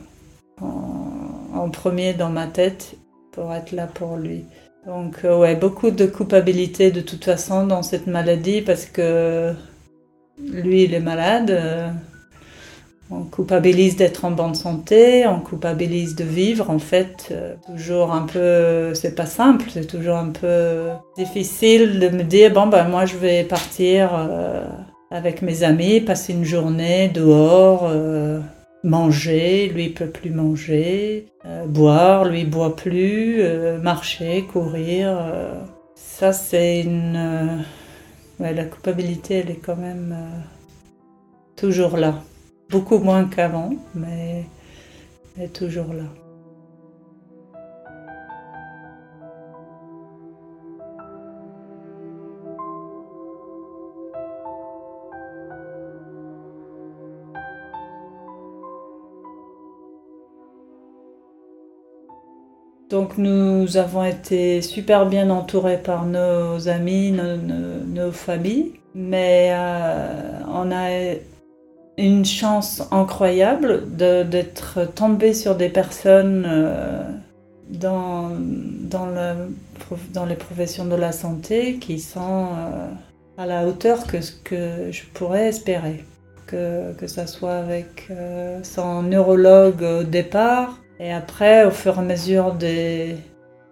en, premier dans ma tête pour être là pour lui. Donc, ouais, beaucoup de culpabilité de toute façon dans cette maladie parce que lui, il est malade on culpabilise d'être en bonne santé, on culpabilise de vivre. En fait, euh, toujours un peu, c'est pas simple, c'est toujours un peu difficile de me dire bon ben moi je vais partir euh, avec mes amis, passer une journée dehors, euh, manger, lui il peut plus manger, boire, lui boit plus, marcher, courir. ça c'est une, ouais, la culpabilité elle est quand même toujours là. Beaucoup moins qu'avant, mais elle est toujours là. Donc nous avons été super bien entourés par nos amis, nos, familles, mais euh, on a une chance incroyable d'être tombé sur des personnes euh, dans, dans, le, dans, les professions de la santé qui sont euh, à la hauteur que ce que je pourrais espérer. Que, que ça soit avec euh, son neurologue au départ et après, au fur et à mesure des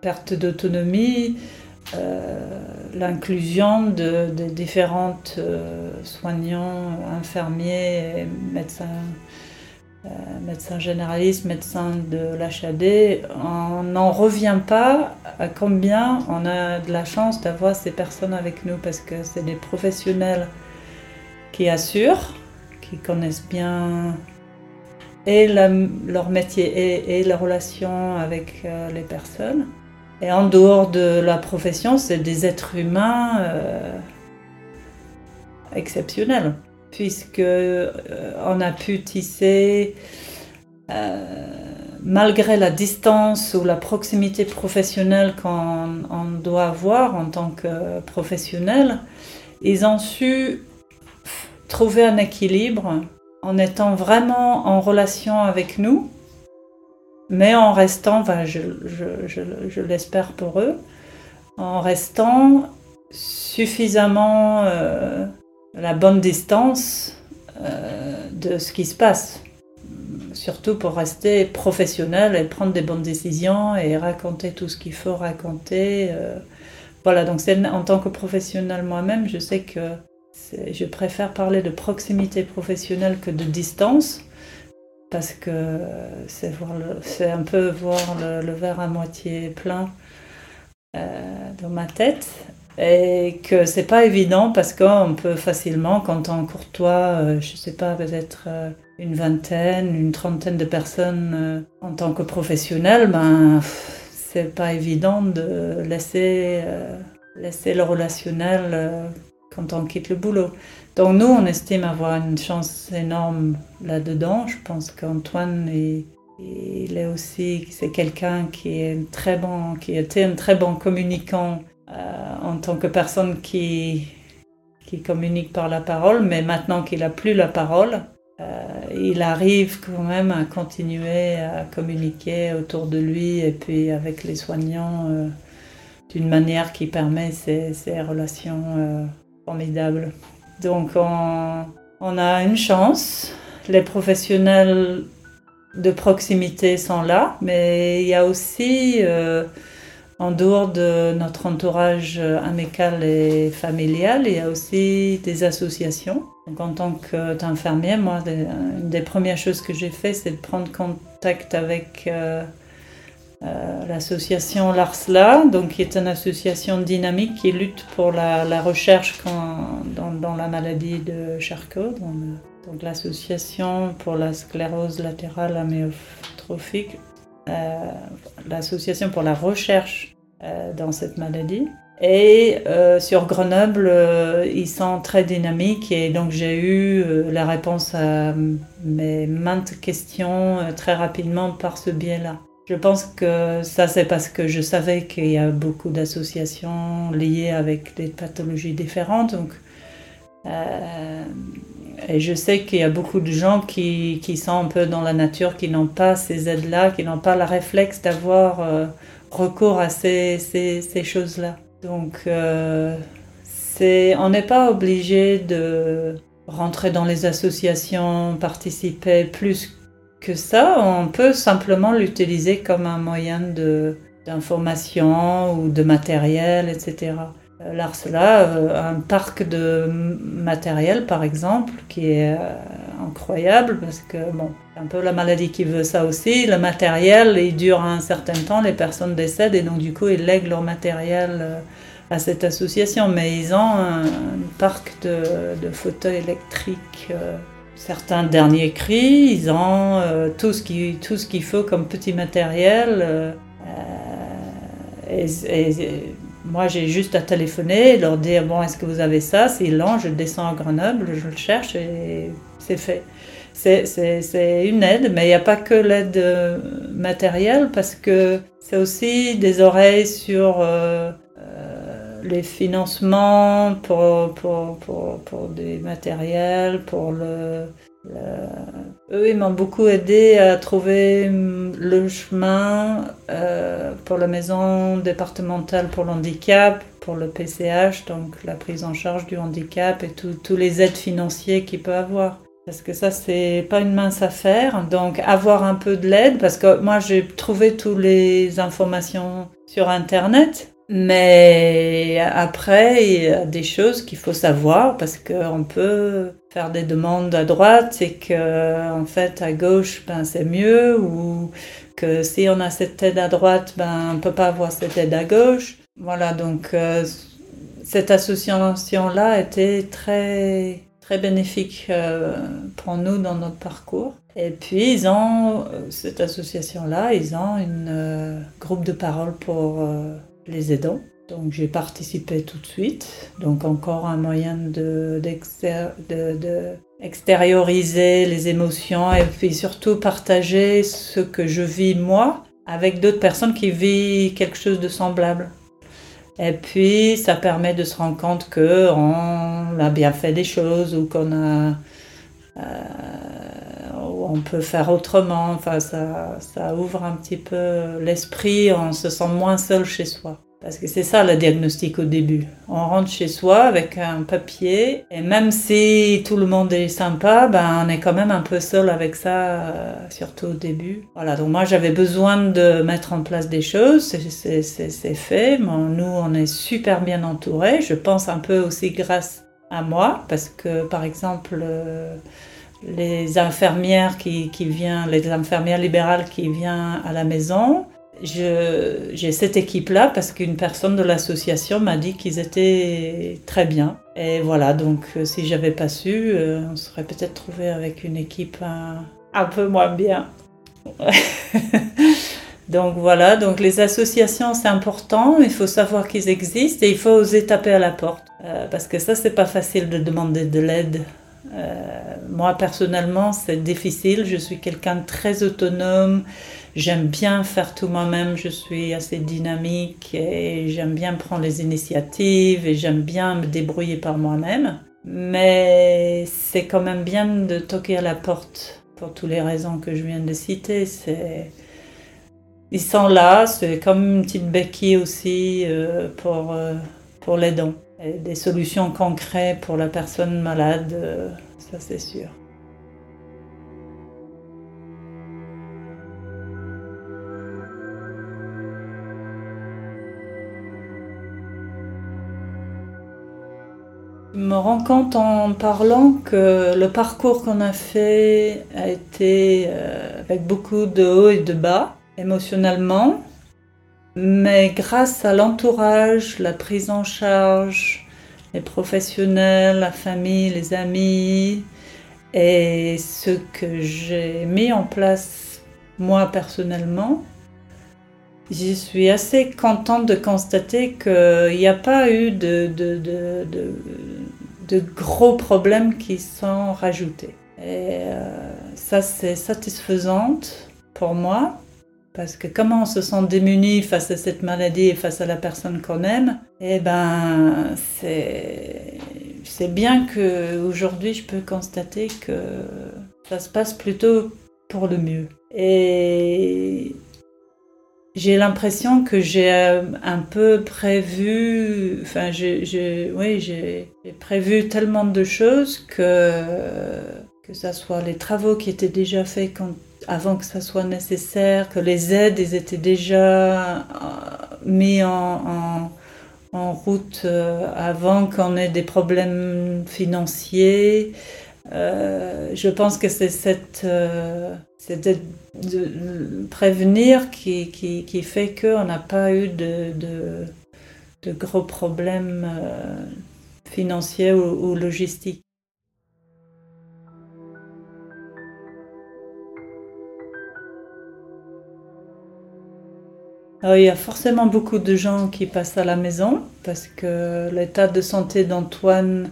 pertes d'autonomie, l'inclusion de, différentes euh, soignants, infirmiers, médecins, euh, médecins généralistes, médecins de l'HAD, on n'en revient pas à combien on a de la chance d'avoir ces personnes avec nous parce que c'est des professionnels qui assurent, qui connaissent bien et leur métier et, et la relation avec les personnes. Et en dehors de la profession, c'est des êtres humains euh, exceptionnels, puisque euh, on a pu tisser, euh, malgré la distance ou la proximité professionnelle qu'on doit avoir en tant que professionnel, ils ont su trouver un équilibre en étant vraiment en relation avec nous mais en restant, je, l'espère pour eux, en restant suffisamment euh, à la bonne distance euh, de ce qui se passe. Surtout pour rester professionnel et prendre des bonnes décisions et raconter tout ce qu'il faut raconter. Euh. Voilà, donc en tant que professionnel moi-même, je sais que je préfère parler de proximité professionnelle que de distance parce que c'est un peu voir le, verre à moitié plein euh, dans ma tête. Et que c'est pas évident parce qu'on peut facilement, quand on courtois, euh, je sais pas, peut-être euh, une vingtaine, une trentaine de personnes en tant que professionnel, ben, c'est pas évident de laisser, laisser le relationnel quand on quitte le boulot. Donc nous, on estime avoir une chance énorme là-dedans. Je pense qu'Antoine est, il est aussi, c'est quelqu'un qui est très bon, qui était un très bon communicant euh, en tant que personne qui, qui communique par la parole, mais maintenant qu'il n'a plus la parole, euh, il arrive quand même à continuer à communiquer autour de lui et puis avec les soignants euh, d'une manière qui permet ces, ces relations formidables. Donc on, a une chance. Les professionnels de proximité sont là, mais il y a aussi, euh, en dehors de notre entourage amical et familial, il y a aussi des associations. Donc en tant qu'infirmière, moi, une des premières choses que j'ai fait, c'est de prendre contact avec euh, euh, l'association LARSLA, donc qui est une association dynamique qui lutte pour la, recherche dans, la maladie de Charcot, donc l'association pour la sclérose latérale amyotrophique, euh, l'association pour la recherche euh, dans cette maladie. Et sur Grenoble, ils sont très dynamiques et donc j'ai eu la réponse à mes maintes questions très rapidement par ce biais-là. Je pense que ça, c'est parce que je savais qu'il y a beaucoup d'associations liées avec des pathologies différentes. Donc, euh, et je sais qu'il y a beaucoup de gens qui, qui, sont un peu dans la nature, qui n'ont pas ces aides-là, qui n'ont pas le réflexe d'avoir euh, recours à ces, choses-là. Donc, euh, c'est, on n'est pas obligé de rentrer dans les associations, participer plus que ça, on peut simplement l'utiliser comme un moyen d'information ou de matériel, etc. Euh, L'Arsela euh, un parc de matériel, par exemple, qui est euh, incroyable parce que, bon, c'est un peu la maladie qui veut ça aussi. Le matériel, il dure un certain temps, les personnes décèdent et donc, du coup, ils lèguent leur matériel à cette association. Mais ils ont un, parc de, de fauteuils électriques certains derniers cris, ils ont euh, tout ce qu'il faut comme petit matériel. Euh, et, moi, j'ai juste à téléphoner, leur dire bon, est-ce que vous avez ça? S'ils l'ont, je descends à Grenoble, je le cherche et c'est fait. C'est une aide, mais il n'y a pas que l'aide euh, matérielle parce que c'est aussi des oreilles sur les financements pour, pour, pour, pour, des matériels, pour le, Eux, ils m'ont beaucoup aidé à trouver le chemin euh, pour la maison départementale pour l'handicap, pour le PCH, donc la prise en charge du handicap et tous les aides financières qu'il peut avoir. Parce que ça, c'est pas une mince affaire. Donc, avoir un peu de l'aide, parce que moi, j'ai trouvé toutes les informations sur Internet. Mais après, il y a des choses qu'il faut savoir parce qu'on peut faire des demandes à droite et que, en fait, à gauche, ben, c'est mieux ou que si on a cette aide à droite, ben, on peut pas avoir cette aide à gauche. Voilà, donc, euh, cette association-là été très, très bénéfique euh, pour nous dans notre parcours. Et puis, ils ont, cette association-là, ils ont un euh, groupe de parole pour les aidants. Donc j'ai participé tout de suite. Donc encore un moyen de, d'extérioriser les émotions et puis surtout partager ce que je vis moi avec d'autres personnes qui vivent quelque chose de semblable. Et puis ça permet de se rendre compte qu'on a bien fait des choses ou qu'on a... Euh, on peut faire autrement. Enfin, ça, ouvre un petit peu l'esprit, on se sent moins seul chez soi. Parce que c'est ça le diagnostic au début. On rentre chez soi avec un papier et même si tout le monde est sympa, ben on est quand même un peu seul avec ça, euh, surtout au début. Voilà, donc moi j'avais besoin de mettre en place des choses, c'est fait. nous on est super bien entourés, je pense un peu aussi grâce à moi, parce que par exemple... Euh, les infirmières qui, qui les infirmières libérales qui viennent à la maison, j'ai cette équipe-là parce qu'une personne de l'association m'a dit qu'ils étaient très bien. Et voilà, donc euh, si j'avais pas su, euh, on serait peut-être trouvé avec une équipe un, peu moins bien. donc voilà, donc les associations c'est important, il faut savoir qu'ils existent et il faut oser taper à la porte. Euh, parce que ça c'est pas facile de demander de l'aide. Moi personnellement c'est difficile, je suis quelqu'un de très autonome, J'aime bien faire tout moi-même, je suis assez dynamique et j'aime bien prendre les initiatives et j'aime bien me débrouiller par moi-même. Mais c'est quand même bien de toquer à la porte pour toutes les raisons que je viens de citer. Ils sont là, c'est comme une petite béquille aussi euh, pour, euh, pour les dons. Des solutions concrètes pour la personne malade, euh, ça c'est sûr. Je me rends compte en parlant que le parcours qu'on a fait a été euh, avec beaucoup de hauts et de bas émotionnellement, mais grâce à l'entourage, la prise en charge, les professionnels, la famille, les amis et ce que j'ai mis en place moi personnellement, je suis assez contente de constater qu'il n'y a pas eu de, gros problèmes qui sont rajoutés. Et euh, ça, c'est satisfaisant pour moi, parce que comment on se sent démuni face à cette maladie et face à la personne qu'on aime, eh ben, c'est, bien qu'aujourd'hui, je peux constater que ça se passe plutôt pour le mieux. Et j'ai l'impression que j'ai euh, un peu prévu, enfin, j'ai, oui, j'ai prévu tellement de choses que, que ce soit les travaux qui étaient déjà faits avant que ça soit nécessaire, que les aides étaient déjà euh, mis en, route euh, avant qu'on ait des problèmes financiers. je pense que c'est cette, c'était de prévenir qui, qui, fait qu'on n'a pas eu de, de, de gros problèmes euh, financiers ou, logistiques. Il y a forcément beaucoup de gens qui passent à la maison parce que l'état de santé d'Antoine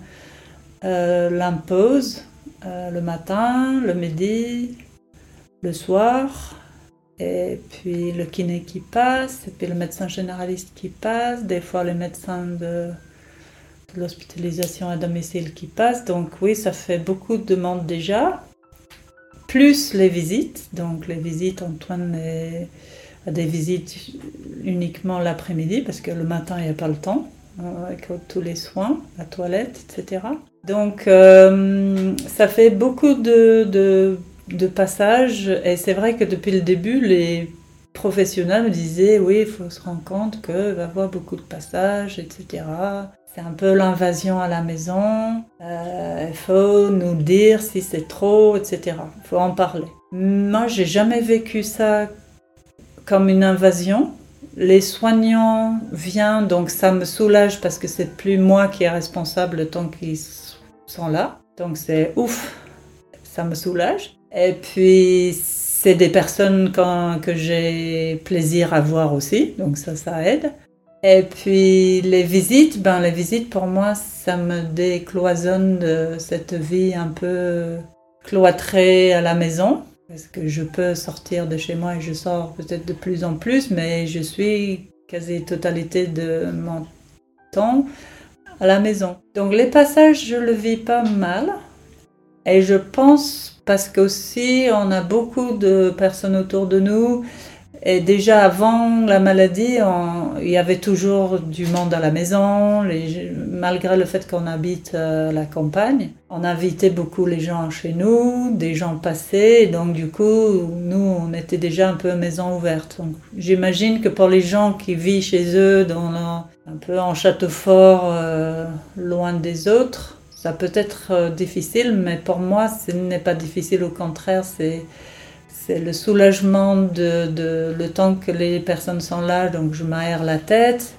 euh, l'impose euh, le matin, le midi, le soir, et puis le kiné qui passe, et puis le médecin généraliste qui passe, des fois le médecin de, l'hospitalisation à domicile qui passe. Donc oui, ça fait beaucoup de demandes déjà, plus les visites. Donc les visites, Antoine des visites uniquement l'après-midi, parce que le matin, il n'y a pas le temps, euh, avec tous les soins, la toilette, etc. Donc euh, ça fait beaucoup de de passage. Et c'est vrai que depuis le début, les professionnels me disaient oui, il faut se rendre compte qu'il va y avoir beaucoup de passages, etc. C'est un peu l'invasion à la maison. Euh, il faut nous dire si c'est trop, etc. Il faut en parler. Moi, j'ai jamais vécu ça comme une invasion. Les soignants viennent, donc ça me soulage parce que c'est plus moi qui est responsable le temps qu'ils sont là. Donc c'est ouf, ça me soulage. Et puis, c'est des personnes que j'ai plaisir à voir aussi, donc ça, ça aide. Et puis, les visites, ben, les visites, pour moi, ça me décloisonne de cette vie un peu cloîtrée à la maison. Parce que je peux sortir de chez moi et je sors peut-être de plus en plus, mais je suis quasi-totalité de mon temps à la maison. Donc les passages, je le vis pas mal. Et je pense parce qu'aussi on a beaucoup de personnes autour de nous. Et déjà avant la maladie, il y avait toujours du monde à la maison, malgré le fait qu'on habite euh, la campagne. On invitait beaucoup les gens chez nous, des gens passaient, donc du coup, nous, on était déjà un peu maison ouverte. J'imagine que pour les gens qui vivent chez eux, dans un peu en château fort, euh, loin des autres, ça peut être euh, difficile, mais pour moi, ce n'est pas difficile. Au contraire, c'est c'est le soulagement de, le temps que les personnes sont là, donc je m'aère la tête.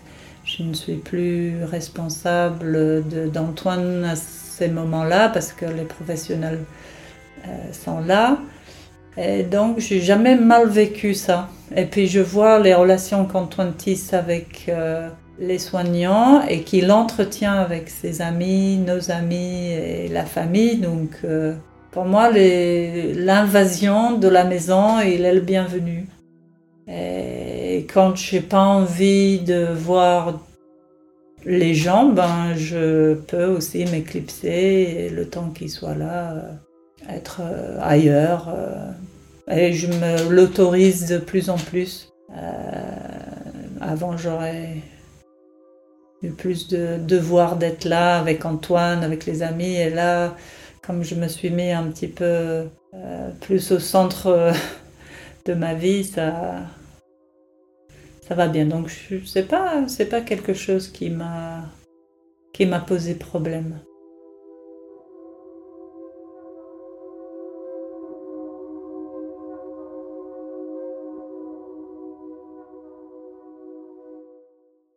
Je ne suis plus responsable d'Antoine à ces moments-là parce que les professionnels euh, sont là. Et donc, j'ai jamais mal vécu ça. Et puis, je vois les relations qu'Antoine tisse avec euh, les soignants et qu'il entretient avec ses amis, nos amis et la famille. Donc, euh, pour moi, l'invasion de la maison, il est le bienvenu. Et quand j'ai pas envie de voir les gens, ben, je peux aussi m'éclipser le temps qu'ils soient là, euh, être euh, ailleurs. et je me l'autorise de plus en plus. avant, j'aurais plus de devoir d'être là avec Antoine, avec les amis. Et là, comme je me suis mis un petit peu euh, plus au centre euh, de ma vie, ça, ça va bien. Donc je sais pas, c'est pas quelque chose qui m'a qui m'a posé problème.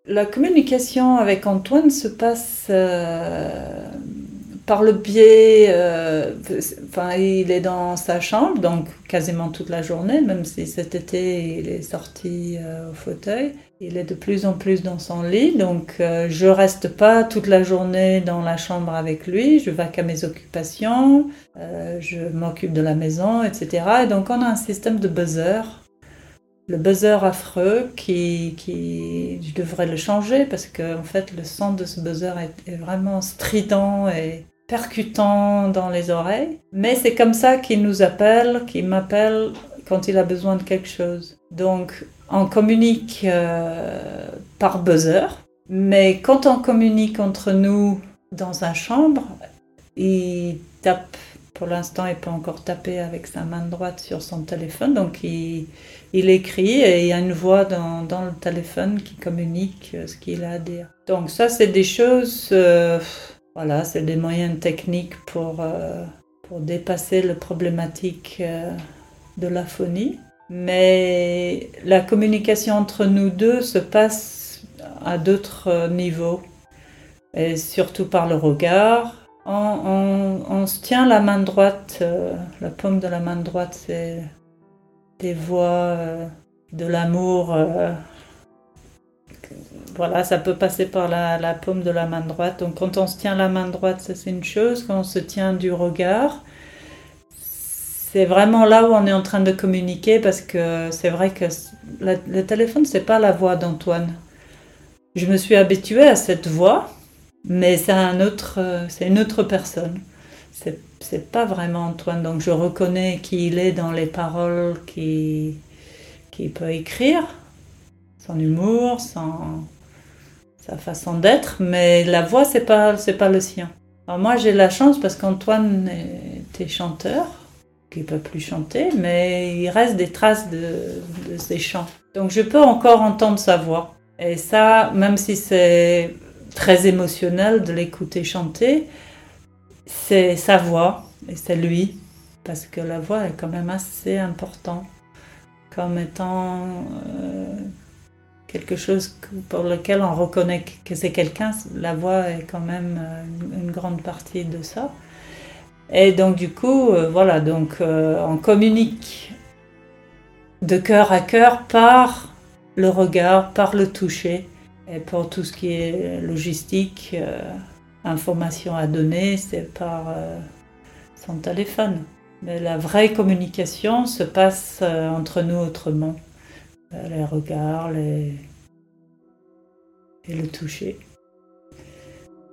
La communication avec Antoine se passe euh, par le biais, euh, enfin, il est dans sa chambre, donc quasiment toute la journée, même si cet été il est sorti euh, au fauteuil. Il est de plus en plus dans son lit, donc je je reste pas toute la journée dans la chambre avec lui, je vais qu'à mes occupations, je m'occupe de la maison, etc. Et donc on a un système de buzzer le buzzer affreux qui, qui, je devrais le changer parce que en fait le son de ce buzzer est, vraiment strident et percutant dans les oreilles. Mais c'est comme ça qu'il nous appelle, qu'il m'appelle quand il a besoin de quelque chose. Donc on communique euh, par buzzer, mais quand on communique entre nous dans sa chambre, il tape pour l'instant, il peut encore taper avec sa main droite sur son téléphone. Donc, il, écrit et il y a une voix dans, le téléphone qui communique euh, ce qu'il a à dire. Donc, ça, c'est des choses, euh, voilà, c'est des moyens techniques pour, euh, pour dépasser la problématique de l'aphonie. Mais la communication entre nous deux se passe à d'autres niveaux, et surtout par le regard, on, se tient la main droite, euh, la paume de la main droite, c'est des voix euh, de l'amour. Voilà, ça peut passer par la, paume de la main droite. Donc quand on se tient la main droite, ça c'est une chose. Quand on se tient du regard, c'est vraiment là où on est en train de communiquer parce que c'est vrai que le téléphone, c'est pas la voix d'Antoine. Je me suis habituée à cette voix mais c'est un autre, euh, c'est une autre personne. C'est, c'est pas vraiment Antoine. Donc je reconnais qui il est dans les paroles qu'il qui peut écrire, son humour, son, sa façon d'être, mais la voix c'est pas c'est pas le sien. Moi j'ai la chance parce qu'Antoine était chanteur, qui peut plus chanter, mais il reste des traces de, ses chants. Donc je peux encore entendre sa voix. Et ça, même si c'est très émotionnel de l'écouter chanter, c'est sa voix et c'est lui, parce que la voix est quand même assez important comme étant euh, quelque chose pour lequel on reconnaît que c'est quelqu'un. La voix est quand même euh, une, grande partie de ça. Et donc du coup, euh, voilà, donc on communique de cœur à cœur par le regard, par le toucher. Et pour tout ce qui est logistique, euh, information à donner, c'est par euh, son téléphone. Mais la vraie communication se passe euh, entre nous autrement. Les regards, les... et le toucher.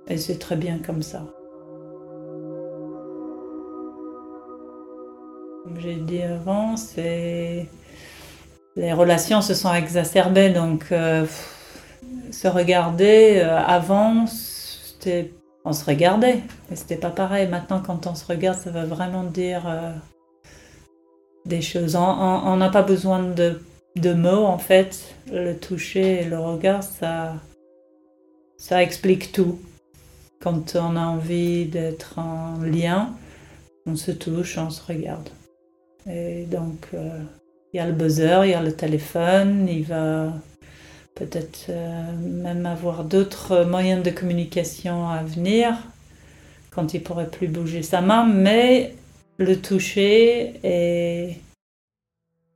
Et c'est très bien comme ça. Comme j'ai dit avant, c'est les relations se sont exacerbées, donc se regarder euh, avant, c'était on se regardait, mais c'était pas pareil. Maintenant, quand on se regarde, ça veut vraiment dire euh, des choses. On n'a pas besoin de, de, mots, en fait. Le toucher et le regard, ça, ça explique tout. Quand on a envie d'être en lien, on se touche, on se regarde. Et donc, euh, il y a le buzzer, il y a le téléphone, il va peut-être euh, même avoir d'autres moyens de communication à venir quand il pourrait plus bouger sa main, mais le toucher et,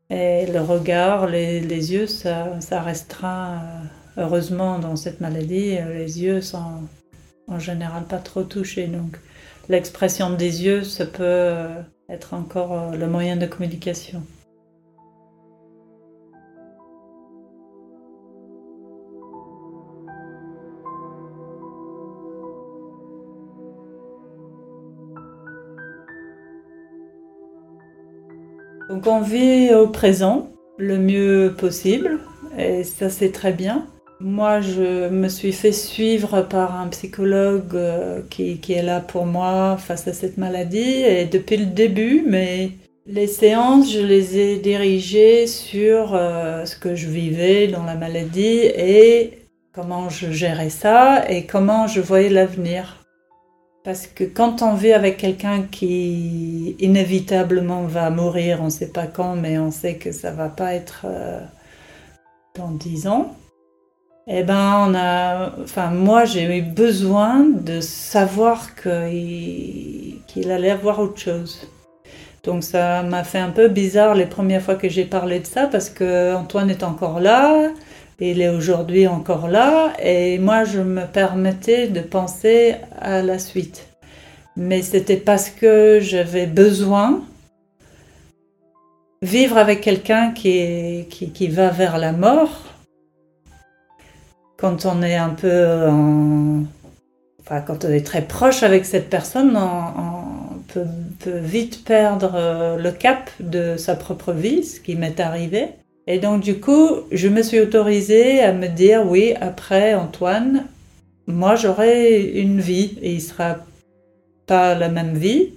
et le regard, les, les yeux, ça, ça, restera euh, heureusement dans cette maladie. Les yeux sont en général pas trop touchés, donc l'expression des yeux, ça peut être encore le moyen de communication. Donc on vit au présent le mieux possible et ça c'est très bien. Moi je me suis fait suivre par un psychologue euh, qui, est là pour moi face à cette maladie et depuis le début, mais les séances je les ai dirigées sur euh, ce que je vivais dans la maladie et comment je gérais ça et comment je voyais l'avenir. Parce que quand on vit avec quelqu'un qui inévitablement va mourir, on ne sait pas quand, mais on sait que ça va pas être euh, dans dix ans, eh ben on a, enfin moi j'ai eu besoin de savoir qu'il allait avoir autre chose. Donc ça m'a fait un peu bizarre les premières fois que j'ai parlé de ça parce que Antoine est encore là, il est aujourd'hui encore là et moi je me permettais de penser à la suite. Mais c'était parce que j'avais besoin vivre avec quelqu'un qui, qui, va vers la mort. Quand on est un peu enfin quand on est très proche avec cette personne, on, peut, vite perdre le cap de sa propre vie, ce qui m'est arrivé. Et donc du coup, je me suis autorisée à me dire oui, après Antoine, moi j'aurai une vie et il sera pas la même vie.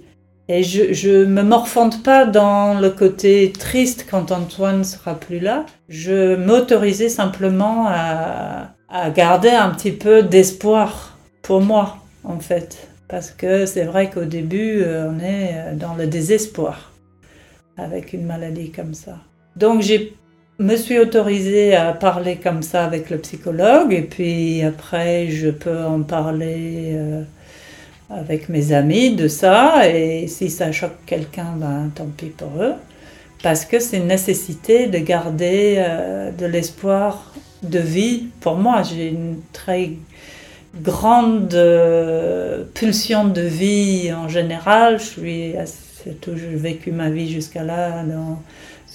Et je ne me morfonde pas dans le côté triste quand Antoine sera plus là. Je m'autorisais simplement à, à garder un petit peu d'espoir pour moi, en fait. Parce que c'est vrai qu'au début, euh, on est dans le désespoir avec une maladie comme ça. Donc j'ai me suis autorisée à parler comme ça avec le psychologue et puis après je peux en parler euh, avec mes amis de ça et si ça choque quelqu'un, ben, tant pis pour eux. Parce que c'est une nécessité de garder euh, de l'espoir de vie. Pour moi, j'ai une très grande euh, pulsion de vie en général. Je suis j'ai vécu ma vie jusqu'à là dans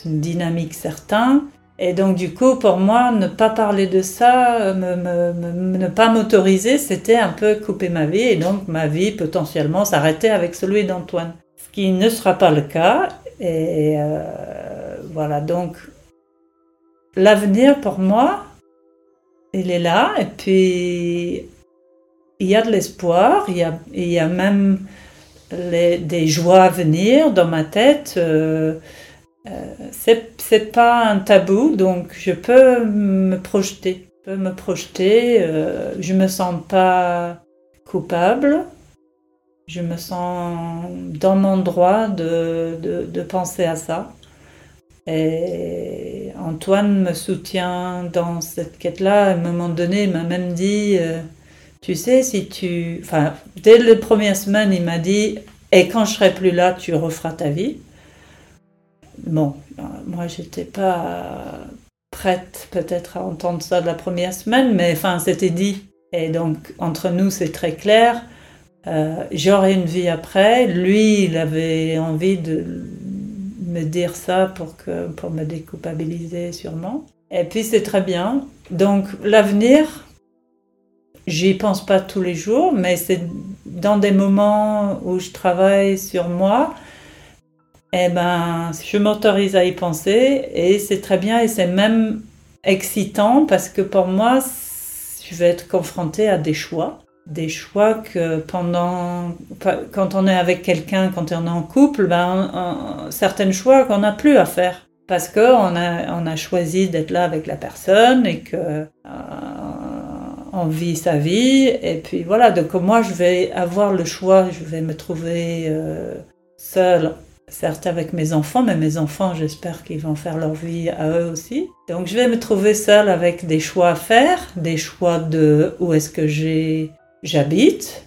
une dynamique certaine. Et donc du coup, pour moi, ne pas parler de ça, ne pas m'autoriser, c'était un peu couper ma vie et donc ma vie potentiellement s'arrêter avec celui d'Antoine. Ce qui ne sera pas le cas. Et euh, voilà, donc l'avenir pour moi, il est là. Et puis, il y a de l'espoir, il, il, y a même des joies à venir dans ma tête. Euh, euh, c'est pas un tabou, donc je peux me projeter. Je peux me projeter, euh, je me sens pas coupable, je me sens dans mon droit de, de, penser à ça. Et Antoine me soutient dans cette quête-là. À un moment donné, il m'a même dit, euh, tu sais, si tu... Enfin, dès les premières semaines, il m'a dit, et quand je serai plus là, tu referas ta vie. Bon, moi j'étais pas prête peut-être à entendre ça la première semaine, mais enfin c'était dit. Et donc entre nous c'est très clair. Euh, J'aurai une vie après. Lui, il avait envie de me dire ça pour, que, pour me déculpabiliser sûrement. Et puis c'est très bien. Donc l'avenir, j'y pense pas tous les jours, mais c'est dans des moments où je travaille sur moi eh ben, je m'autorise à y penser et c'est très bien et c'est même excitant parce que pour moi, je vais être confrontée à des choix. Des choix que pendant, quand on est avec quelqu'un, quand on est en couple, ben, certains choix qu'on n'a plus à faire. Parce qu'on a, on a choisi d'être là avec la personne et que euh, on vit sa vie. Et puis voilà, donc moi je vais avoir le choix, je vais me trouver euh, seule certes avec mes enfants, mais mes enfants, j'espère qu'ils vont faire leur vie à eux aussi. Donc je vais me trouver seule avec des choix à faire, des choix de où est-ce que j'habite,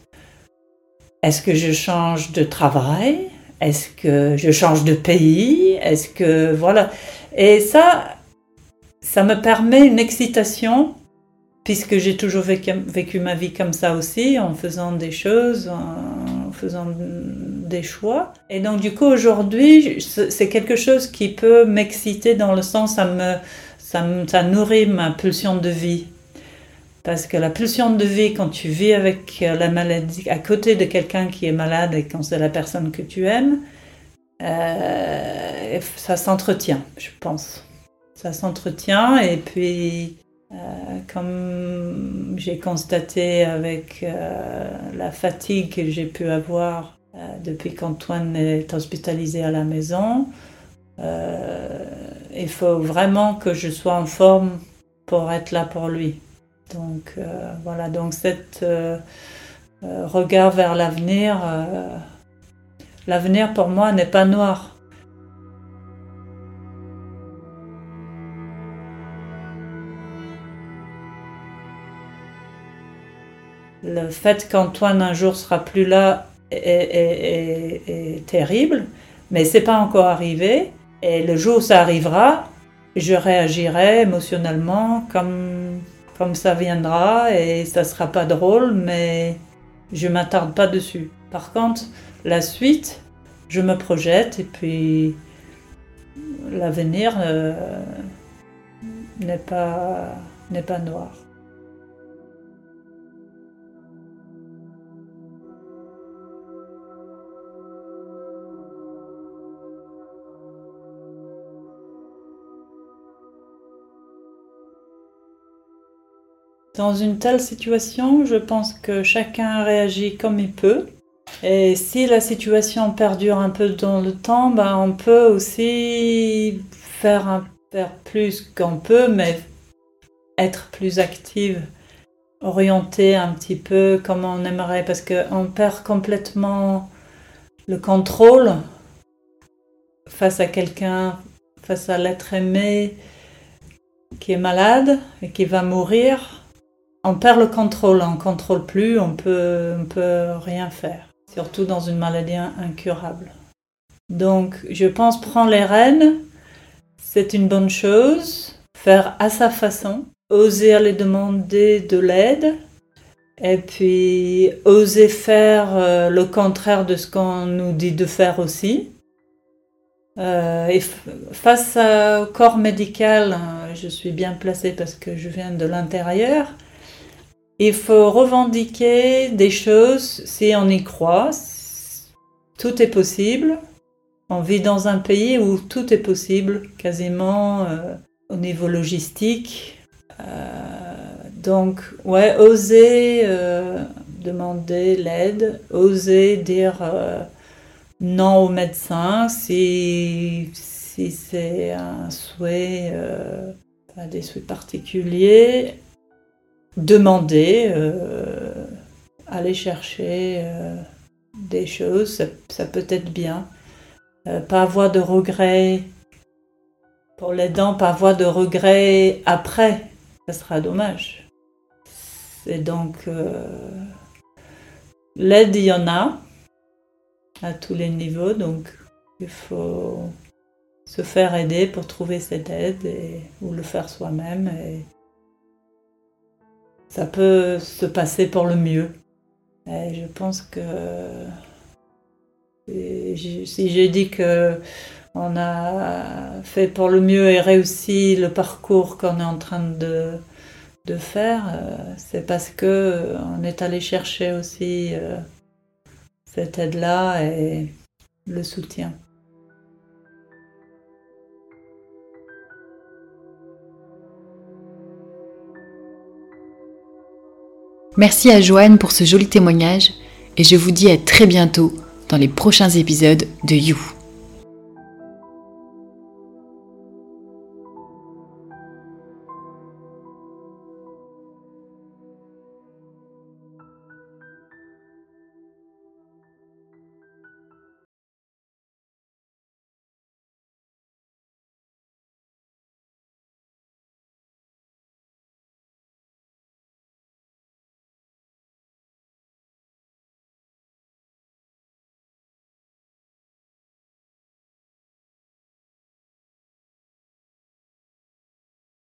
est-ce que je change de travail, est-ce que je change de pays, est-ce que voilà. Et ça, ça me permet une excitation puisque j'ai toujours vécu, ma vie comme ça aussi, en faisant des choses, en faisant choix. Et donc du coup aujourd'hui, c'est quelque chose qui peut m'exciter dans le sens, ça me, ça, ça nourrit ma pulsion de vie. Parce que la pulsion de vie, quand tu vis avec la maladie, à côté de quelqu'un qui est malade et quand c'est la personne que tu aimes, euh, ça s'entretient, je pense. Ça s'entretient et puis euh, comme j'ai constaté avec euh, la fatigue que j'ai pu avoir euh, depuis qu'Antoine est hospitalisé à la maison, il faut vraiment que je sois en forme pour être là pour lui. Donc voilà, donc cet regard vers l'avenir, l'avenir pour moi n'est pas noir. le fait qu'Antoine un jour sera plus là est, terrible, mais c'est pas encore arrivé. Et le jour où ça arrivera, je réagirai émotionnellement comme, comme ça viendra et ça sera pas drôle, mais je m'attarde pas dessus. Par contre, la suite, je me projette et puis l'avenir euh, n'est pas, n'est pas noir. Dans une telle situation, je pense que chacun réagit comme il peut. Et si la situation perdure un peu dans le temps, ben on peut aussi faire, un, faire plus qu'on peut, mais être plus active, orienter un petit peu comme on aimerait, parce qu'on perd complètement le contrôle face à quelqu'un, face à l'être aimé qui est malade et qui va mourir on perd le contrôle, on ne contrôle plus, on peut, on peut rien faire, surtout dans une maladie incurable. Donc, je pense prendre les rênes, c'est une bonne chose, faire à sa façon, oser aller demander de l'aide, et puis oser faire euh, le contraire de ce qu'on nous dit de faire aussi. Euh, face au corps médical, euh, je suis bien placée parce que je viens de l'intérieur. Il faut revendiquer des choses si on y croit. Tout est possible. On vit dans un pays où tout est possible, quasiment euh, au niveau logistique. Euh, donc, ouais, oser euh, demander l'aide, oser dire non au médecin si, si c'est un souhait, des souhaits particuliers demander, euh, aller chercher euh, des choses, ça, peut être bien. Euh, pas avoir de regrets pour les dents, pas avoir de regrets après, ça sera dommage. C'est donc l'aide, il y en a à tous les niveaux, donc il faut se faire aider pour trouver cette aide et, ou le faire soi-même. Et, ça peut se passer pour le mieux. Je pense que si j'ai dit que on a fait pour le mieux et réussi le parcours qu'on est en train de, de faire, euh, c'est parce que on est allé chercher aussi euh, cette aide-là et le soutien. Merci à Joanne pour ce joli témoignage et je vous dis à très bientôt dans les prochains épisodes de You.